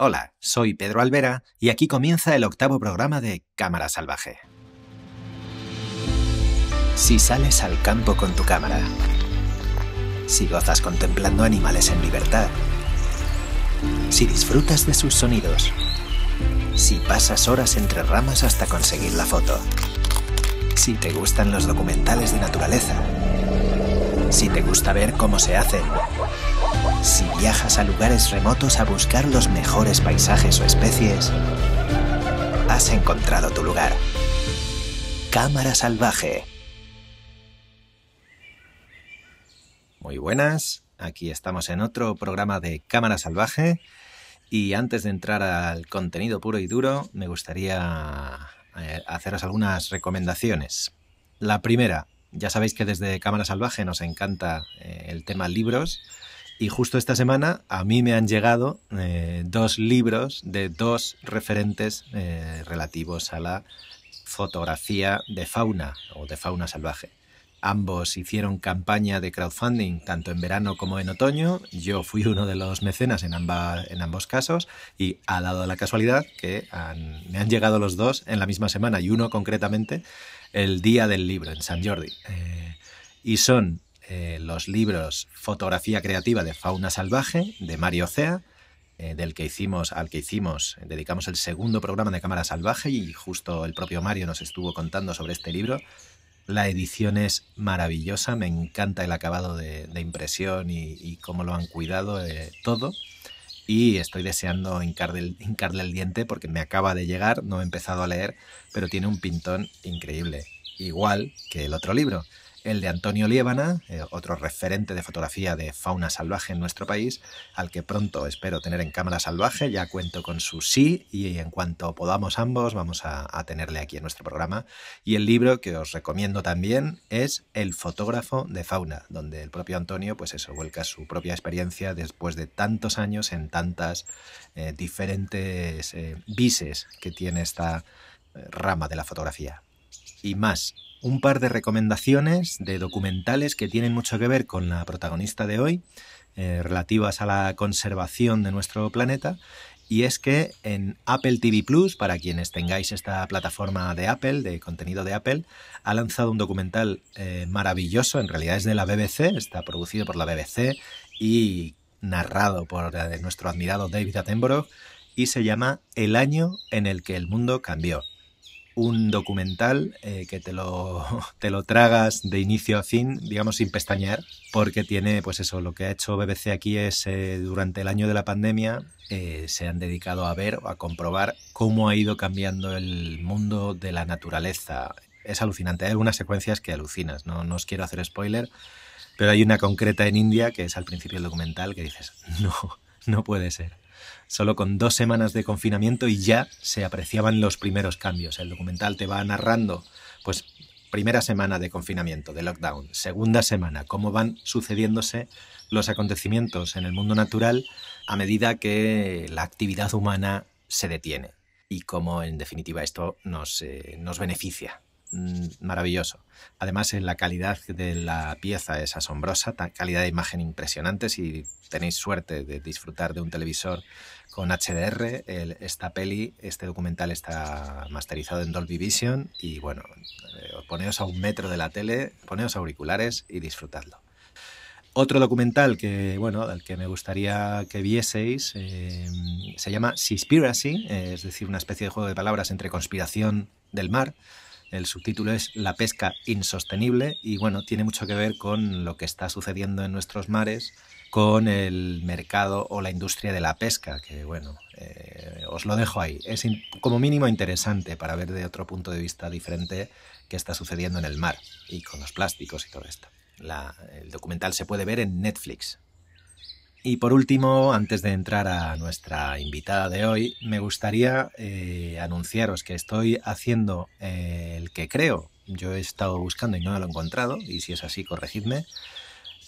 Hola, soy Pedro Alvera y aquí comienza el octavo programa de Cámara Salvaje. Si sales al campo con tu cámara, si gozas contemplando animales en libertad, si disfrutas de sus sonidos, si pasas horas entre ramas hasta conseguir la foto, si te gustan los documentales de naturaleza, si te gusta ver cómo se hacen, si viajas a lugares remotos a buscar los mejores paisajes o especies, has encontrado tu lugar. Cámara Salvaje. Muy buenas, aquí estamos en otro programa de Cámara Salvaje y antes de entrar al contenido puro y duro me gustaría eh, haceros algunas recomendaciones. La primera, ya sabéis que desde Cámara Salvaje nos encanta eh, el tema libros y justo esta semana a mí me han llegado eh, dos libros de dos referentes eh, relativos a la fotografía de fauna o de fauna salvaje. Ambos hicieron campaña de crowdfunding tanto en verano como en otoño. Yo fui uno de los mecenas en, en ambos casos y ha dado la casualidad que me han llegado los dos en la misma semana y uno concretamente el día del libro en San Jordi. Eh, y son eh, los libros Fotografía Creativa de Fauna Salvaje de Mario Cea, eh, del que hicimos, al que hicimos, dedicamos el segundo programa de Cámara Salvaje y justo el propio Mario nos estuvo contando sobre este libro. La edición es maravillosa, me encanta el acabado de, impresión y, cómo lo han cuidado todo y estoy deseando hincarle el, diente porque me acaba de llegar, no he empezado a leer, pero tiene un pintón increíble, igual que el otro libro el de Antonio Liébana, eh, otro referente de fotografía de fauna salvaje en nuestro país, al que pronto espero tener en cámara salvaje, ya cuento con su sí y en cuanto podamos ambos vamos a, tenerle aquí en nuestro programa. Y el libro que os recomiendo también es El fotógrafo de fauna, donde el propio Antonio pues eso, vuelca su propia experiencia después de tantos años en tantas eh, diferentes eh, vises que tiene esta rama de la fotografía. Y más, un par de recomendaciones de documentales que tienen mucho que ver con la protagonista de hoy, eh, relativas a la conservación de nuestro planeta. Y es que en Apple TV Plus, para quienes tengáis esta plataforma de Apple, de contenido de Apple, ha lanzado un documental eh, maravilloso, en realidad es de la BBC, está producido por la BBC y narrado por eh, nuestro admirado David Attenborough, y se llama El año en el que el mundo cambió un documental eh, que te lo, te lo tragas de inicio a fin, digamos sin pestañear, porque tiene, pues eso, lo que ha hecho BBC aquí es eh, durante el año de la pandemia eh, se han dedicado a ver a comprobar cómo ha ido cambiando el mundo de la naturaleza. Es alucinante, hay algunas secuencias que alucinas, no, no os quiero hacer spoiler, pero hay una concreta en India que es al principio del documental que dices, no, no puede ser solo con dos semanas de confinamiento y ya se apreciaban los primeros cambios. El documental te va narrando, pues, primera semana de confinamiento, de lockdown, segunda semana, cómo van sucediéndose los acontecimientos en el mundo natural a medida que la actividad humana se detiene y cómo en definitiva esto nos, eh, nos beneficia. Mm, maravilloso. Además, la calidad de la pieza es asombrosa, calidad de imagen impresionante. Si tenéis suerte de disfrutar de un televisor con HDR. esta peli, este documental está masterizado en Dolby Vision y bueno, eh, poneos a un metro de la tele, poneos auriculares y disfrutadlo. Otro documental que, bueno, al que me gustaría que vieseis eh, se llama Seaspiracy, es decir, una especie de juego de palabras entre conspiración del mar. El subtítulo es La pesca insostenible y bueno, tiene mucho que ver con lo que está sucediendo en nuestros mares con el mercado o la industria de la pesca, que bueno, eh, os lo dejo ahí. Es como mínimo interesante para ver de otro punto de vista diferente qué está sucediendo en el mar y con los plásticos y todo esto. el documental se puede ver en Netflix. Y por último, antes de entrar a nuestra invitada de hoy, me gustaría eh, anunciaros que estoy haciendo eh, el que creo, yo he estado buscando y no lo he encontrado, y si es así, corregidme,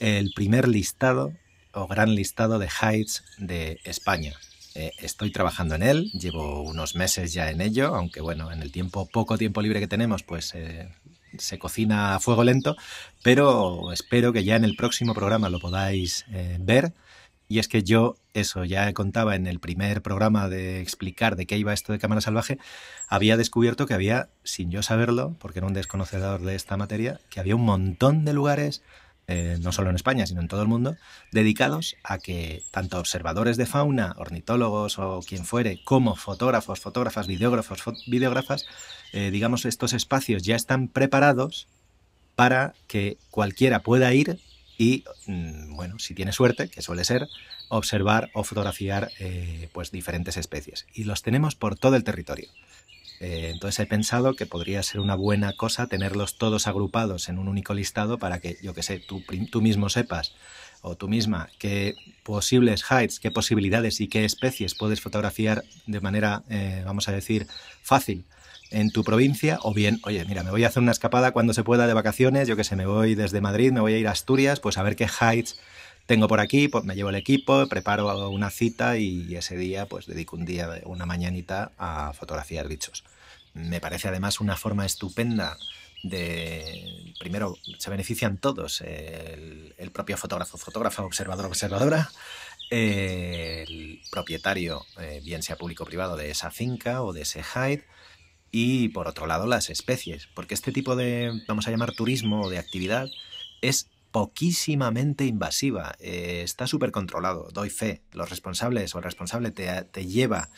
el primer listado o gran listado de heights de España. Eh, estoy trabajando en él, llevo unos meses ya en ello, aunque bueno, en el tiempo, poco tiempo libre que tenemos, pues eh, se cocina a fuego lento, pero espero que ya en el próximo programa lo podáis eh, ver. Y es que yo eso ya contaba en el primer programa de explicar de qué iba esto de cámara salvaje, había descubierto que había, sin yo saberlo, porque era un desconocedor de esta materia, que había un montón de lugares, eh, no solo en España, sino en todo el mundo, dedicados a que tanto observadores de fauna, ornitólogos o quien fuere, como fotógrafos, fotógrafas, videógrafos, videógrafas, eh, digamos, estos espacios ya están preparados para que cualquiera pueda ir y, mm, bueno, si tiene suerte, que suele ser, observar o fotografiar eh, pues diferentes especies. Y los tenemos por todo el territorio. Eh, entonces he pensado que podría ser una buena cosa tenerlos todos agrupados en un único listado para que, yo que sé, tú, tú mismo sepas o tú misma qué posibles heights, qué posibilidades y qué especies puedes fotografiar de manera, eh, vamos a decir, fácil en tu provincia, o bien, oye, mira, me voy a hacer una escapada cuando se pueda de vacaciones, yo que sé, me voy desde Madrid, me voy a ir a Asturias, pues a ver qué heights tengo por aquí, pues me llevo el equipo, preparo una cita y ese día pues dedico un día, una mañanita a fotografiar bichos. Me parece además una forma estupenda de, primero, se benefician todos, el, propio fotógrafo, fotógrafa, observador, observadora, el propietario, eh, bien sea público o privado, de esa finca o de ese hide, y por otro lado las especies, porque este tipo de, vamos a llamar turismo o de actividad, es poquísimamente invasiva, eh, está súper controlado, doy fe, los responsables o el responsable te, te lleva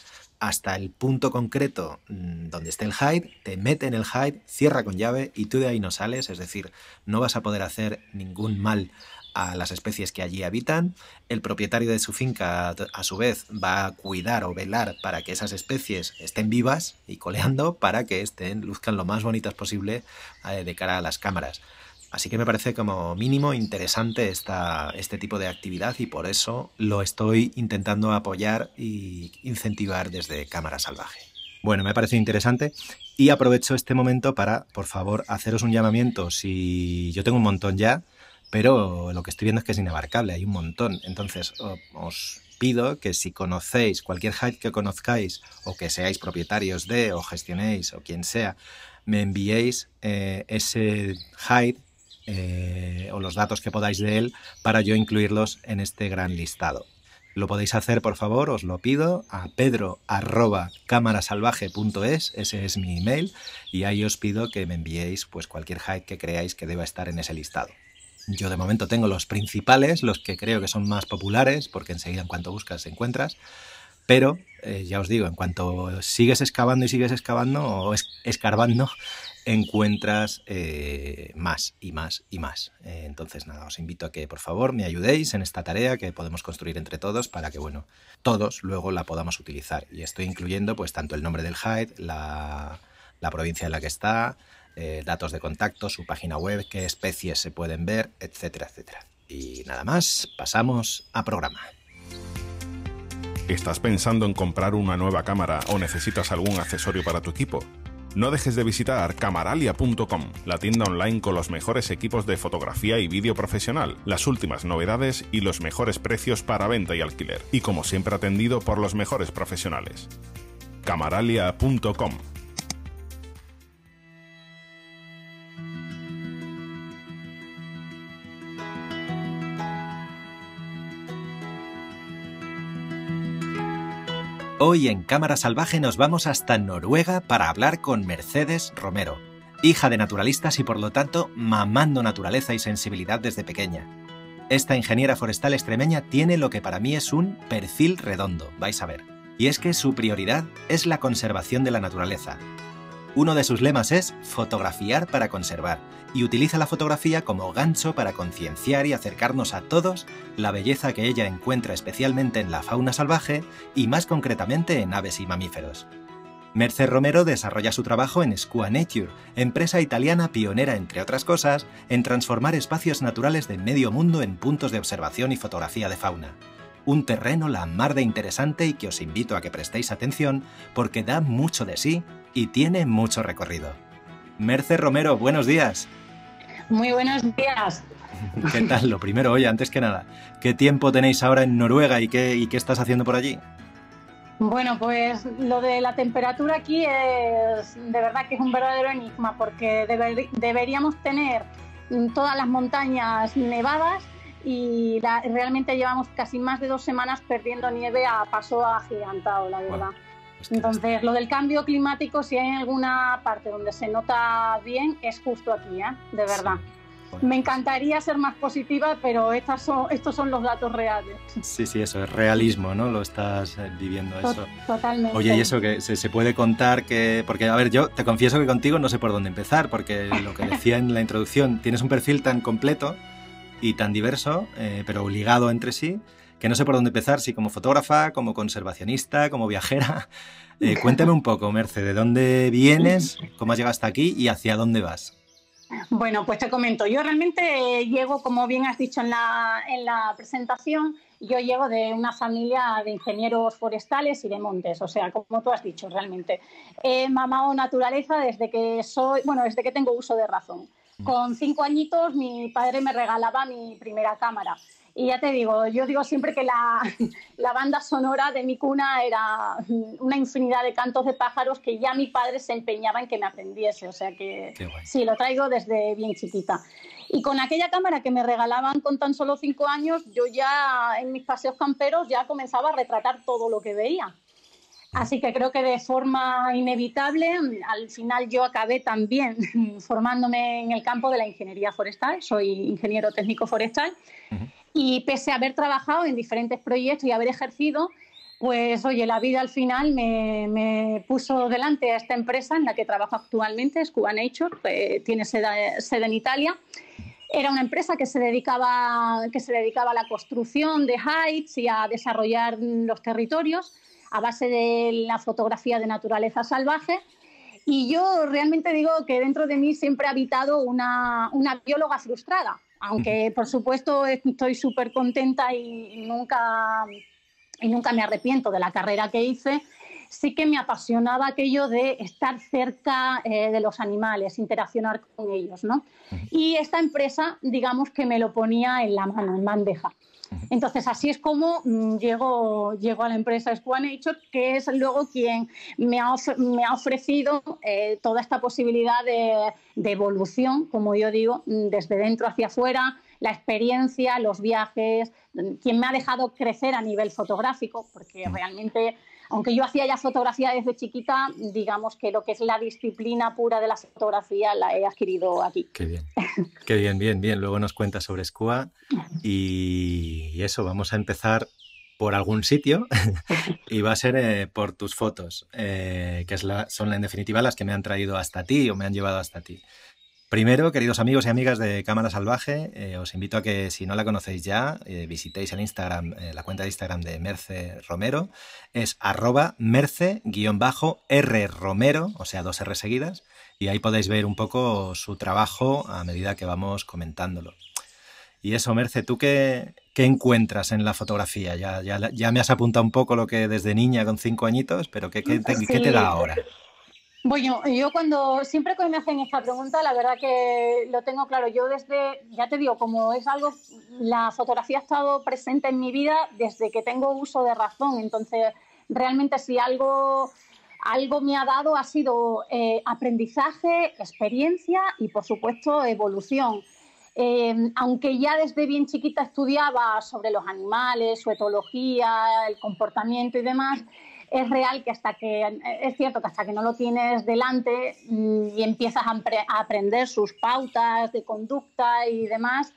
hasta el punto concreto mm, donde esté el hide, te mete en el hide, cierra con llave y tú de ahí no sales, es decir, no vas a poder hacer ningún mal a las especies que allí habitan. El propietario de su finca, a su vez, va a cuidar o velar para que esas especies estén vivas y coleando para que estén, luzcan lo más bonitas posible eh, de cara a las cámaras. Así que me parece como mínimo interesante esta, este tipo de actividad y por eso lo estoy intentando apoyar y incentivar desde Cámara Salvaje. Bueno, me parece interesante y aprovecho este momento para, por favor, haceros un llamamiento. Si yo tengo un montón ya, pero lo que estoy viendo es que es inabarcable, hay un montón. Entonces, os pido que si conocéis cualquier hide que conozcáis o que seáis propietarios de o gestionéis o quien sea, me enviéis eh, ese hide eh, o los datos que podáis de él para yo incluirlos en este gran listado. Lo podéis hacer, por favor, os lo pido, a pedro.camarasalvaje.es, ese es mi email, y ahí os pido que me enviéis pues, cualquier hide que creáis que deba estar en ese listado. Yo de momento tengo los principales, los que creo que son más populares, porque enseguida en cuanto buscas encuentras. Pero eh, ya os digo, en cuanto sigues excavando y sigues excavando o escarbando, encuentras eh, más y más y más. Eh, entonces, nada, os invito a que por favor me ayudéis en esta tarea que podemos construir entre todos para que, bueno, todos luego la podamos utilizar. Y estoy incluyendo, pues, tanto el nombre del hide, la, la provincia en la que está, eh, datos de contacto, su página web, qué especies se pueden ver, etcétera, etcétera. Y nada más, pasamos a programa. ¿Estás pensando en comprar una nueva cámara o necesitas algún accesorio para tu equipo? No dejes de visitar camaralia.com, la tienda online con los mejores equipos de fotografía y vídeo profesional, las últimas novedades y los mejores precios para venta y alquiler, y como siempre atendido por los mejores profesionales. camaralia.com Hoy en Cámara Salvaje nos vamos hasta Noruega para hablar con Mercedes Romero, hija de naturalistas y por lo tanto mamando naturaleza y sensibilidad desde pequeña. Esta ingeniera forestal extremeña tiene lo que para mí es un perfil redondo, vais a ver. Y es que su prioridad es la conservación de la naturaleza, uno de sus lemas es fotografiar para conservar y utiliza la fotografía como gancho para concienciar y acercarnos a todos la belleza que ella encuentra especialmente en la fauna salvaje y más concretamente en aves y mamíferos. Mercer Romero desarrolla su trabajo en Squa Nature, empresa italiana pionera, entre otras cosas, en transformar espacios naturales del medio mundo en puntos de observación y fotografía de fauna un terreno la mar de interesante y que os invito a que prestéis atención porque da mucho de sí y tiene mucho recorrido. Merce Romero, buenos días. Muy buenos días. ¿Qué tal? Lo primero, oye, antes que nada, ¿qué tiempo tenéis ahora en Noruega y qué, y qué estás haciendo por allí? Bueno, pues lo de la temperatura aquí es de verdad que es un verdadero enigma porque deberíamos tener todas las montañas nevadas y realmente llevamos casi más de dos semanas perdiendo nieve a paso agigantado, la verdad. Entonces, lo del cambio climático, si hay alguna parte donde se nota bien, es justo aquí, ¿eh? de verdad. Me encantaría ser más positiva, pero estas son, estos son los datos reales. Sí, sí, eso es realismo, ¿no? Lo estás eh, viviendo eso. Totalmente. Oye, y eso que se, puede contar que... Porque, a ver, yo te confieso que contigo no sé por dónde empezar, porque lo que decía en la introducción, tienes un perfil tan completo y tan diverso, eh, pero ligado entre sí, que no sé por dónde empezar, si como fotógrafa, como conservacionista, como viajera. Eh, cuéntame un poco, Merce, ¿de dónde vienes? ¿Cómo has llegado hasta aquí y hacia dónde vas? Bueno, pues te comento, yo realmente llego, como bien has dicho en la, en la presentación, yo llego de una familia de ingenieros forestales y de montes, o sea, como tú has dicho, realmente. He mamado naturaleza desde que soy, bueno, desde que tengo uso de razón. Mm. Con cinco añitos mi padre me regalaba mi primera cámara. Y ya te digo, yo digo siempre que la, la, banda sonora de mi cuna era una infinidad de cantos de pájaros que ya mi padre se empeñaba en que me aprendiese. O sea que sí, lo traigo desde bien chiquita. Y con aquella cámara que me regalaban con tan solo cinco años, yo ya en mis paseos camperos ya comenzaba a retratar todo lo que veía. Así que creo que de forma inevitable, al final yo acabé también formándome en el campo de la ingeniería forestal. Soy ingeniero técnico forestal. Y pese a haber trabajado en diferentes proyectos y haber ejercido, pues oye, la vida al final me, puso delante a esta empresa en la que trabajo actualmente, Scuba Nature, que tiene sede, en Italia. Era una empresa que se, dedicaba, que se dedicaba a la construcción de heights y a desarrollar los territorios a base de la fotografía de naturaleza salvaje. Y yo realmente digo que dentro de mí siempre ha habitado una, una bióloga frustrada aunque por supuesto estoy súper contenta y nunca, y nunca me arrepiento de la carrera que hice, sí que me apasionaba aquello de estar cerca eh, de los animales, interaccionar con ellos, ¿no? Y esta empresa, digamos que me lo ponía en la mano, en bandeja. Entonces, así es como mm, llego, a la empresa Square Nature, que es luego quien me ha, me ha ofrecido eh, toda esta posibilidad de, evolución, como yo digo, mm, desde dentro hacia afuera, la experiencia, los viajes, mm, quien me ha dejado crecer a nivel fotográfico, porque realmente aunque yo hacía ya fotografía desde chiquita, digamos que lo que es la disciplina pura de la fotografía la he adquirido aquí. Qué bien, qué bien, bien, bien. Luego nos cuentas sobre SCUA y eso, vamos a empezar por algún sitio y va a ser eh, por tus fotos, eh, que son en definitiva las que me han traído hasta ti o me han llevado hasta ti. Primero, queridos amigos y amigas de Cámara Salvaje, eh, os invito a que si no la conocéis ya, eh, visitéis el Instagram, eh, la cuenta de Instagram de Merce Romero. Es arroba merce-r Romero, o sea, dos R seguidas, y ahí podéis ver un poco su trabajo a medida que vamos comentándolo. Y eso, Merce, ¿tú qué, qué encuentras en la fotografía? Ya, ya, ya, me has apuntado un poco lo que desde niña con cinco añitos, pero ¿qué, qué, ¿qué te da ahora? Bueno, yo cuando siempre que me hacen esta pregunta, la verdad que lo tengo claro. Yo desde, ya te digo, como es algo, la fotografía ha estado presente en mi vida desde que tengo uso de razón. Entonces, realmente si algo, algo me ha dado ha sido eh, aprendizaje, experiencia y, por supuesto, evolución. Eh, aunque ya desde bien chiquita estudiaba sobre los animales, su etología, el comportamiento y demás, es real que hasta que, es cierto que hasta que no lo tienes delante mm, y empiezas a, aprender sus pautas de conducta y demás,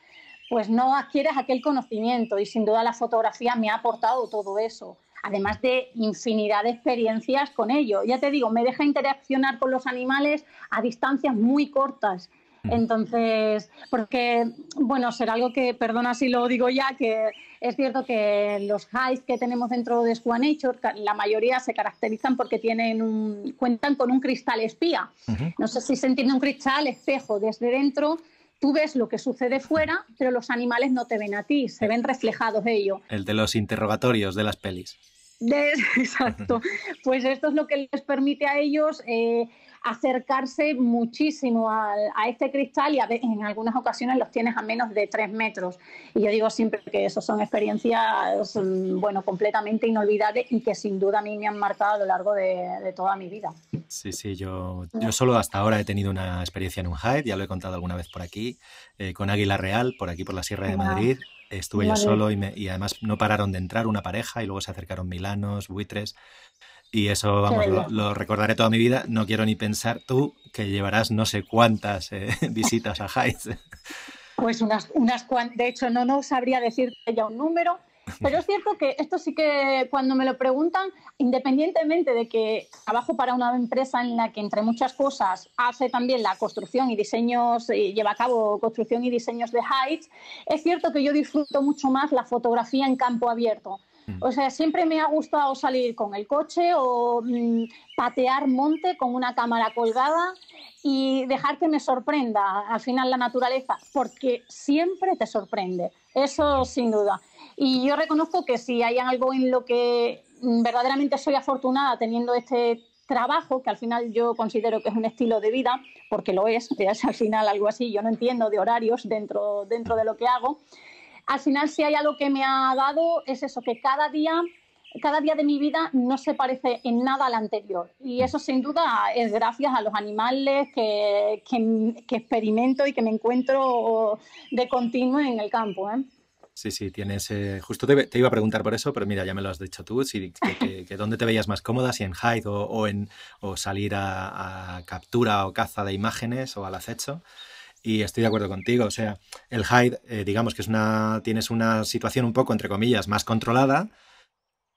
pues no adquieres aquel conocimiento y sin duda la fotografía me ha aportado todo eso, además de infinidad de experiencias con ello. Ya te digo, me deja interaccionar con los animales a distancias muy cortas entonces, porque, bueno, será algo que, perdona si lo digo ya, que es cierto que los highs que tenemos dentro de Square Nature, la mayoría se caracterizan porque tienen un, cuentan con un cristal espía. No sé si se entiende un cristal espejo desde dentro. Tú ves lo que sucede fuera, pero los animales no te ven a ti, se ven reflejados ellos. El de los interrogatorios de las pelis. exacto. Pues esto es lo que les permite a ellos eh, acercarse muchísimo a, este cristal y en algunas ocasiones los tienes a menos de tres metros. Y yo digo siempre que eso son experiencias, mm, bueno, completamente inolvidables y que sin duda a mí me han marcado a lo largo de, toda mi vida. Sí, sí, yo, yo solo hasta ahora he tenido una experiencia en un hike, ya lo he contado alguna vez por aquí, eh, con Águila Real, por aquí por la Sierra de Madrid. Estuve yo solo y, y, además no pararon de entrar una pareja y luego se acercaron milanos, buitres. Y eso, vamos, lo, recordaré toda mi vida. No quiero ni pensar tú que llevarás no sé cuántas eh, visitas a Hyde. Pues unas, unas cuantas. De hecho, no, no sabría decirte ya un número, pero es cierto que esto sí que cuando me lo preguntan, independientemente de que trabajo para una empresa en la que entre muchas cosas hace también la construcción y diseños, y lleva a cabo construcción y diseños de heights, es cierto que yo disfruto mucho más la fotografía en campo abierto. Mm. O sea, siempre me ha gustado salir con el coche o mm, patear monte con una cámara colgada y dejar que me sorprenda al final la naturaleza, porque siempre te sorprende, eso sin duda. Y yo reconozco que si hay algo en lo que verdaderamente soy afortunada teniendo este trabajo, que al final yo considero que es un estilo de vida, porque lo es, es al final algo así, yo no entiendo de horarios dentro, dentro de lo que hago, al final si hay algo que me ha dado es eso, que cada día cada día de mi vida no se parece en nada al anterior. Y eso sin duda es gracias a los animales que, que, experimento y que me encuentro de continuo en el campo. ¿eh? Sí, sí, tienes. Eh, justo te, iba a preguntar por eso, pero mira, ya me lo has dicho tú. Si, que, ¿Dónde te veías más cómoda? Si en Hyde o, en, o salir a, a, captura o caza de imágenes o al acecho. Y estoy de acuerdo contigo. O sea, el hide, eh, digamos que es una, tienes una situación un poco, entre comillas, más controlada,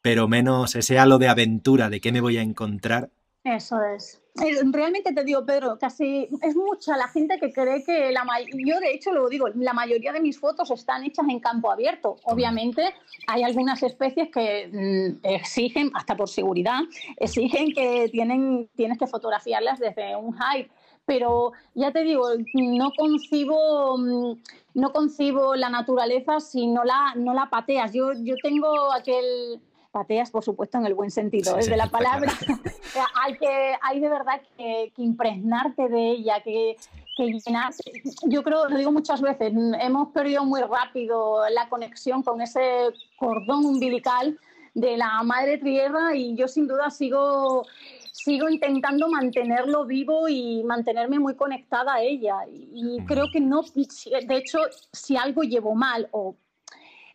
pero menos ese halo de aventura de qué me voy a encontrar. Eso es. Eh, realmente te digo, Pedro, casi es mucha la gente que cree que la yo de hecho lo digo, la mayoría de mis fotos están hechas en campo abierto. Obviamente hay algunas especies que mm, exigen, hasta por seguridad, exigen que tienen, tienes que fotografiarlas desde un hide pero ya te digo, no concibo, mm, no concibo la naturaleza si no la, no la pateas. Yo, yo tengo aquel, pateas por supuesto en el buen sentido ¿eh? de la palabra, hay, que, hay de verdad que, impregnarte de ella, que, que. Yo creo, lo digo muchas veces, hemos perdido muy rápido la conexión con ese cordón umbilical de la madre tierra y yo sin duda sigo sigo intentando mantenerlo vivo y mantenerme muy conectada a ella. Y creo que no, de hecho, si algo llevo mal o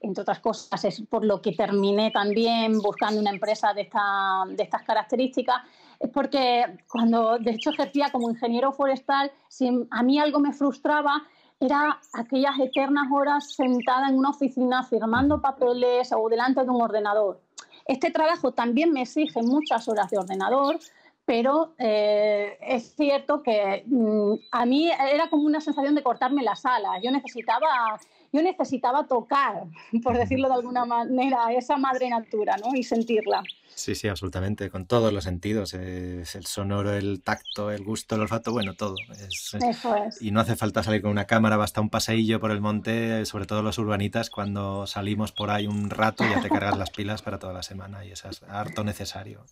entre otras cosas, es por lo que terminé también buscando una empresa de, esta, de estas características, es porque cuando de hecho ejercía como ingeniero forestal, si a mí algo me frustraba, era aquellas eternas horas sentada en una oficina firmando papeles o delante de un ordenador. Este trabajo también me exige muchas horas de ordenador, pero eh, es cierto que mm, a mí era como una sensación de cortarme las alas. Yo necesitaba, yo necesitaba tocar, por decirlo de alguna manera, esa madre natura ¿no? y sentirla. Sí, sí, absolutamente, con todos los sentidos, el sonoro, el tacto, el gusto, el olfato, bueno, todo. Eso es. Y no hace falta salir con una cámara, basta un paseillo por el monte, sobre todo los urbanitas, cuando salimos por ahí un rato ya te cargas las pilas para toda la semana y eso es harto necesario.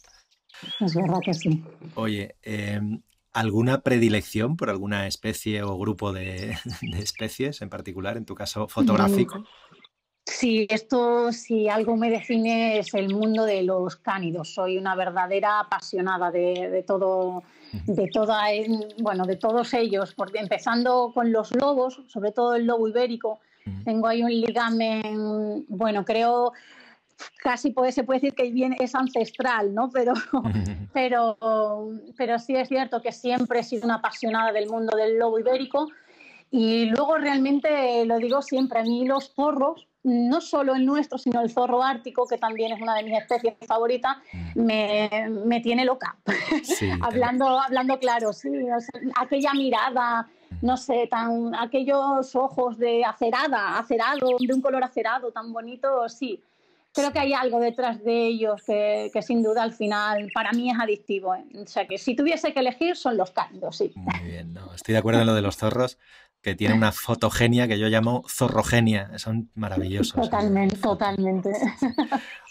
Es verdad que sí. Oye, em, ¿alguna predilección por alguna especie o grupo de, especies en particular, en tu caso fotográfico? Sí, esto si algo me define es el mundo de los cánidos. Soy una verdadera apasionada de, todo, de toda, bueno, de todos ellos, porque empezando con los lobos, sobre todo el lobo ibérico. Tengo ahí un ligamen, bueno, creo casi puede, se puede decir que viene, es ancestral, ¿no? Pero, pero, pero sí es cierto que siempre he sido una apasionada del mundo del lobo ibérico. Y luego realmente lo digo siempre, a mí los zorros, no solo el nuestro, sino el zorro ártico, que también es una de mis especies favoritas, mm. me, me tiene loca. hablando, hablando claro, sí, aquella mirada, no sé, tan, aquellos ojos de acerada, acerado, de un color acerado tan bonito, sí creo que hay algo detrás de ellos que, sin duda al final para mí es adictivo. ¿eh? O sea que si tuviese que elegir son los cálidos, sí. Muy bien, no, estoy de acuerdo en lo de los zorros, que tienen una fotogenia que yo llamo zorrogenia, son maravillosos. Totalmente, totalmente.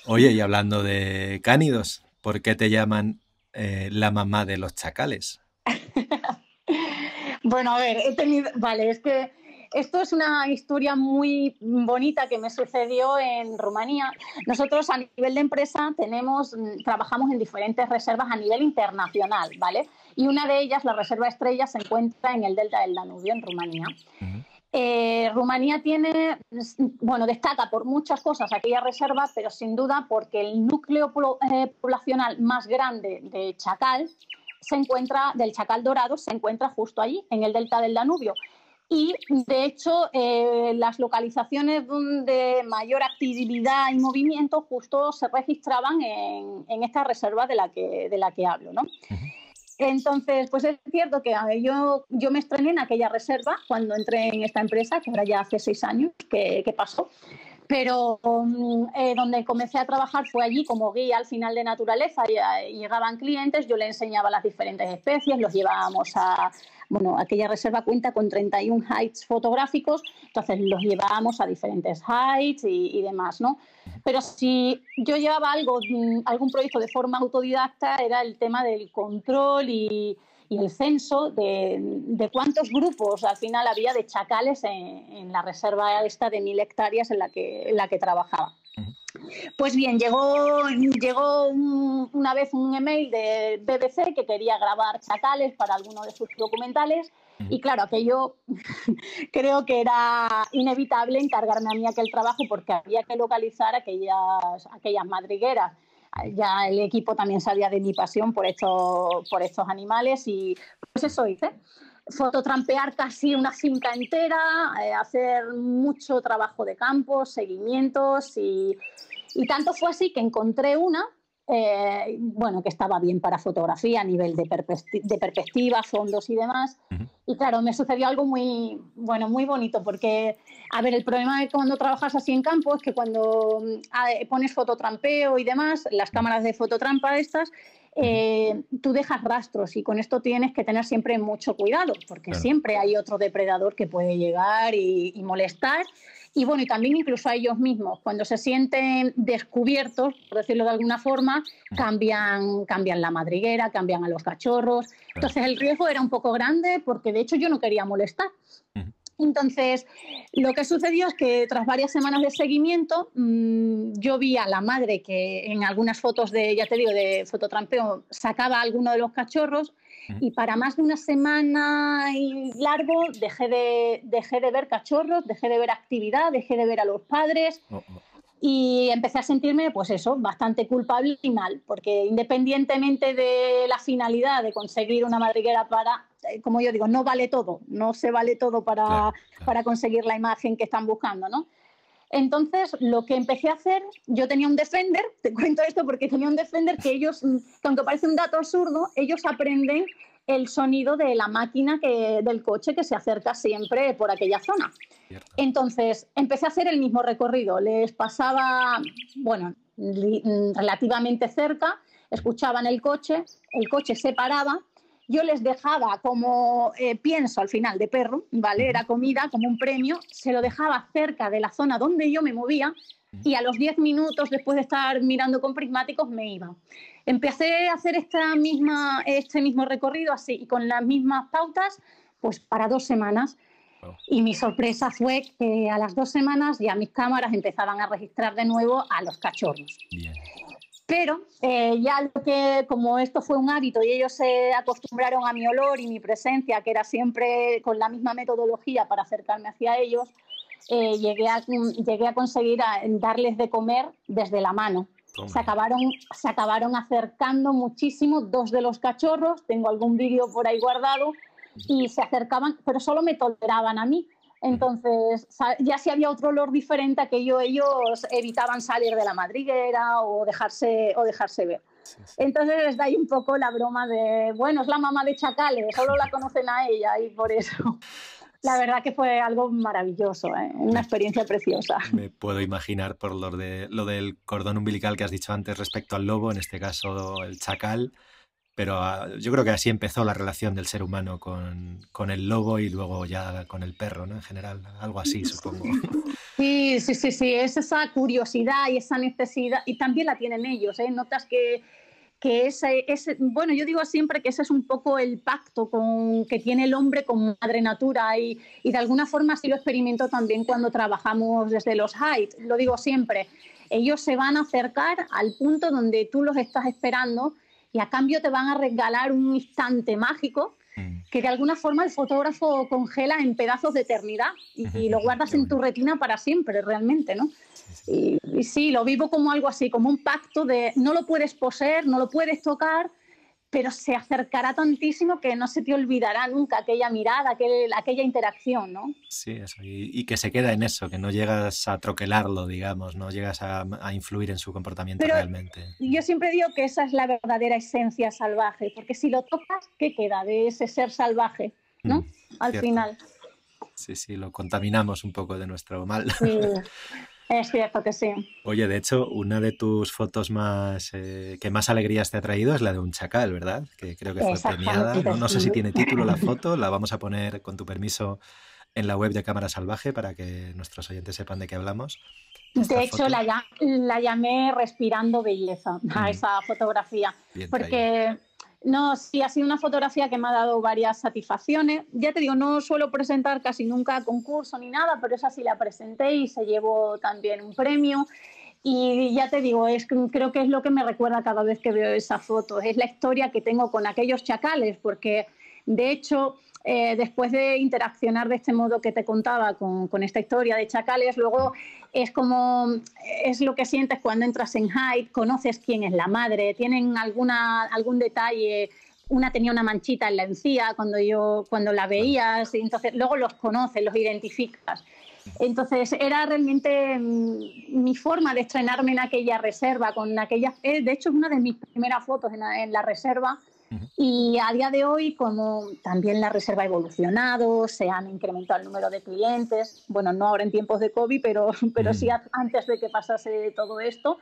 Oye, y hablando de cánidos, ¿por qué te llaman eh, la mamá de los chacales? bueno, a ver, he tenido, vale, es que esto es una historia muy bonita que me sucedió en Rumanía. Nosotros a nivel de empresa tenemos, trabajamos en diferentes reservas a nivel internacional, ¿vale? Y una de ellas, la Reserva Estrella, se encuentra en el delta del Danubio, en Rumanía. Eh, Rumanía tiene, bueno, destaca por muchas cosas aquella reserva, pero sin duda porque el núcleo eh, poblacional más grande de Chacal se encuentra, del Chacal Dorado, se encuentra justo allí, en el delta del Danubio. Y de hecho, eh, las localizaciones de mayor actividad y movimiento justo se registraban en, esta reserva de la que, de la que hablo. ¿no? Entonces, pues es cierto que yo, yo me estrené en aquella reserva cuando entré en esta empresa, que ahora ya hace seis años que, pasó, pero mm, eh, donde comencé a trabajar fue allí como guía al final de naturaleza. Y, llegaban clientes, yo les enseñaba las diferentes especies, los llevábamos a, bueno, aquella reserva cuenta con 31 heights fotográficos, entonces los llevábamos a diferentes heights y, demás, ¿no? Pero si yo llevaba algo, mm, algún proyecto de forma autodidacta, era el tema del control y, el censo de, cuántos grupos al final había de chacales en, la reserva esta de mil hectáreas en la que, en la que trabajaba. Pues bien, llegó, llegó una vez un email de BBC que quería grabar chacales para alguno de sus documentales y claro, aquello creo que era inevitable encargarme a mí aquel trabajo porque había que localizar aquellas, aquellas madrigueras. Ya el equipo también sabía de mi pasión por estos, por estos animales y pues eso hice. Fototrampear casi una finca entera, eh, hacer mucho trabajo de campo, seguimientos y, y tanto fue así que encontré una, eh, bueno, que estaba bien para fotografía a nivel de, de perspectiva, fondos y demás. Y claro, me sucedió algo muy, bueno, muy bonito porque, a ver, el problema de cuando trabajas así en campo es que cuando mm, pones fototrampeo y demás, las cámaras de fototrampa estas, eh, tú dejas rastros y con esto tienes que tener siempre mucho cuidado porque siempre hay otro depredador que puede llegar y, y molestar y bueno, y también incluso a ellos mismos, cuando se sienten descubiertos, por decirlo de alguna forma, cambian, cambian la madriguera, cambian a los cachorros. Entonces el riesgo era un poco grande porque de hecho yo no quería molestar. Entonces, lo que sucedió es que tras varias semanas de seguimiento, mm, yo vi a la madre que en algunas fotos de, ya te digo, de fototrampeo, sacaba a alguno de los cachorros y para más de una semana y largo dejé de, dejé de ver cachorros, dejé de ver actividad, dejé de ver a los padres. Oh, oh. Y empecé a sentirme, pues eso, bastante culpable y mal, porque independientemente de la finalidad de conseguir una madriguera para, eh, como yo digo, no vale todo, no se vale todo para, para conseguir la imagen que están buscando, ¿no? Entonces, lo que empecé a hacer, yo tenía un Defender, te cuento esto porque tenía un Defender que ellos, aunque parece un dato absurdo, ellos aprenden el sonido de la máquina que, del coche que se acerca siempre por aquella zona. Entonces, empecé a hacer el mismo recorrido. Les pasaba, bueno, relativamente cerca, escuchaban el coche, el coche se paraba yo les dejaba como eh, pienso al final de perro, ¿vale? Era comida como un premio, se lo dejaba cerca de la zona donde yo me movía y a los 10 minutos después de estar mirando con prismáticos me iba. Empecé a hacer esta misma, este mismo recorrido así y con las mismas pautas, pues para dos semanas. Y mi sorpresa fue que a las dos semanas ya mis cámaras empezaban a registrar de nuevo a los cachorros. Pero eh, ya lo que, como esto fue un hábito y ellos se acostumbraron a mi olor y mi presencia, que era siempre con la misma metodología para acercarme hacia ellos, eh, llegué, a, llegué a conseguir darles de comer desde la mano. Se acabaron, se acabaron acercando muchísimo dos de los cachorros, tengo algún vídeo por ahí guardado, y se acercaban, pero solo me toleraban a mí. Entonces, ya si había otro olor diferente, aquello ellos evitaban salir de la madriguera o dejarse, o dejarse ver. Entonces les da ahí un poco la broma de, bueno, es la mamá de Chacales, solo la conocen a ella y por eso. La verdad que fue algo maravilloso, ¿eh? una experiencia preciosa. Me puedo imaginar por lo, de, lo del cordón umbilical que has dicho antes respecto al lobo, en este caso el chacal, pero ah, yo creo que así empezó la relación del ser humano con, con, el lobo y luego ya con el perro, ¿no? En general, algo así, supongo. Sí, sí, sí, sí, es esa curiosidad y esa necesidad, y también la tienen ellos, ¿eh? Notas que, que ese, ese, bueno, yo digo siempre que ese es un poco el pacto con, que tiene el hombre con Madre Natura y, y de alguna forma así lo experimento también cuando trabajamos desde los heights, lo digo siempre, ellos se van a acercar al punto donde tú los estás esperando y a cambio te van a regalar un instante mágico mm. que de alguna forma el fotógrafo congela en pedazos de eternidad y, lo guardas en tu retina para siempre, realmente, ¿no? Y, y, sí, lo vivo como algo así, como un pacto de no lo puedes poseer, no lo puedes tocar, pero se acercará tantísimo que no se te olvidará nunca aquella mirada, aquella interacción, ¿no? Sí, eso, y, que se queda en eso, que no llegas a troquelarlo, digamos, no llegas a, influir en su comportamiento realmente. Yo siempre digo que esa es la verdadera esencia salvaje, porque si lo tocas, ¿qué queda de ese ser salvaje, no? Mm, Al final. Sí, sí, lo contaminamos un poco de nuestro mal. Sí. Es cierto que sí. Oye, de hecho, una de tus fotos más eh, que más alegrías te ha traído es la de un chacal, ¿verdad? Que creo que fue premiada. ¿no? sé si tiene título la foto, la vamos a poner con tu permiso en la web de Cámara Salvaje para que nuestros oyentes sepan de qué hablamos. De hecho, la, la, llamé Respirando Belleza a mm. esa fotografía, porque no, sí, ha sido una fotografía que me ha dado varias satisfacciones. Ya te digo, no suelo presentar casi nunca concurso ni nada, pero esa sí la presenté y se llevó también un premio. Y ya te digo, es, creo que es lo que me recuerda cada vez que veo esa foto. Es la historia que tengo con aquellos chacales, porque de hecho, eh, después de interaccionar de este modo que te contaba con, con, esta historia de chacales, luego es como, es lo que sientes cuando entras en Hyde, conoces quién es la madre, tienen alguna, algún detalle una tenía una manchita en la encía cuando yo cuando la veías y entonces luego los conoces los identificas. Entonces era realmente mm, mi forma de estrenarme en aquella reserva con aquella eh, de hecho es una de mis primeras fotos en la reserva y a día de hoy, como también la reserva ha evolucionado, se han incrementado el número de clientes, bueno, no ahora en tiempos de COVID, pero, pero sí antes de que pasase todo esto,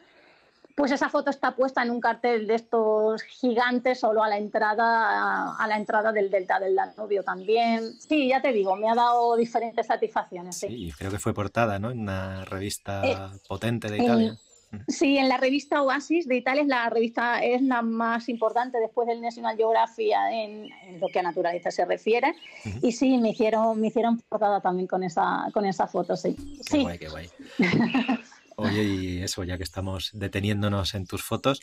pues esa foto está puesta en un cartel de estos gigantes solo a la entrada a, la entrada del delta del Danubio también. Sí, ya te digo, me ha dado diferentes satisfacciones. Sí, creo que fue portada, ¿no? En una revista eh, potente de Italia. Sí, en la revista Oasis de Italia es la revista es la más importante después del National Geographic en, lo que a naturaleza se refiere. Y sí, me hicieron, me hicieron portada también con esa, con esa foto, sí. Qué guay, qué guay. Oye, y eso, ya que estamos deteniéndonos en tus fotos,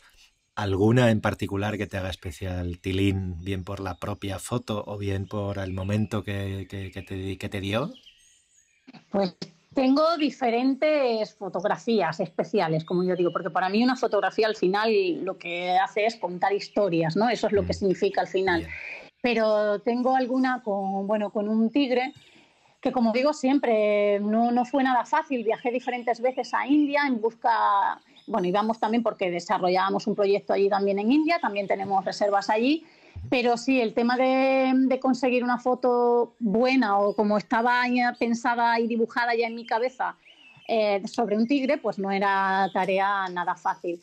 ¿alguna en particular que te haga especial tilín, bien por la propia foto o bien por el momento que, que, te, que te dio? Pues tengo diferentes fotografías especiales, como yo digo, porque para mí una fotografía al final lo que hace es contar historias, ¿no? Eso es lo que mm. significa al final. Pero tengo alguna con, bueno, con un tigre que, como digo siempre, no, no fue nada fácil. Viajé diferentes veces a India en busca, bueno, íbamos también porque desarrollábamos un proyecto allí también en India, también tenemos reservas allí pero sí, el tema de, conseguir una foto buena o como estaba pensada y dibujada ya en mi cabeza eh, sobre un tigre, pues no era tarea nada fácil.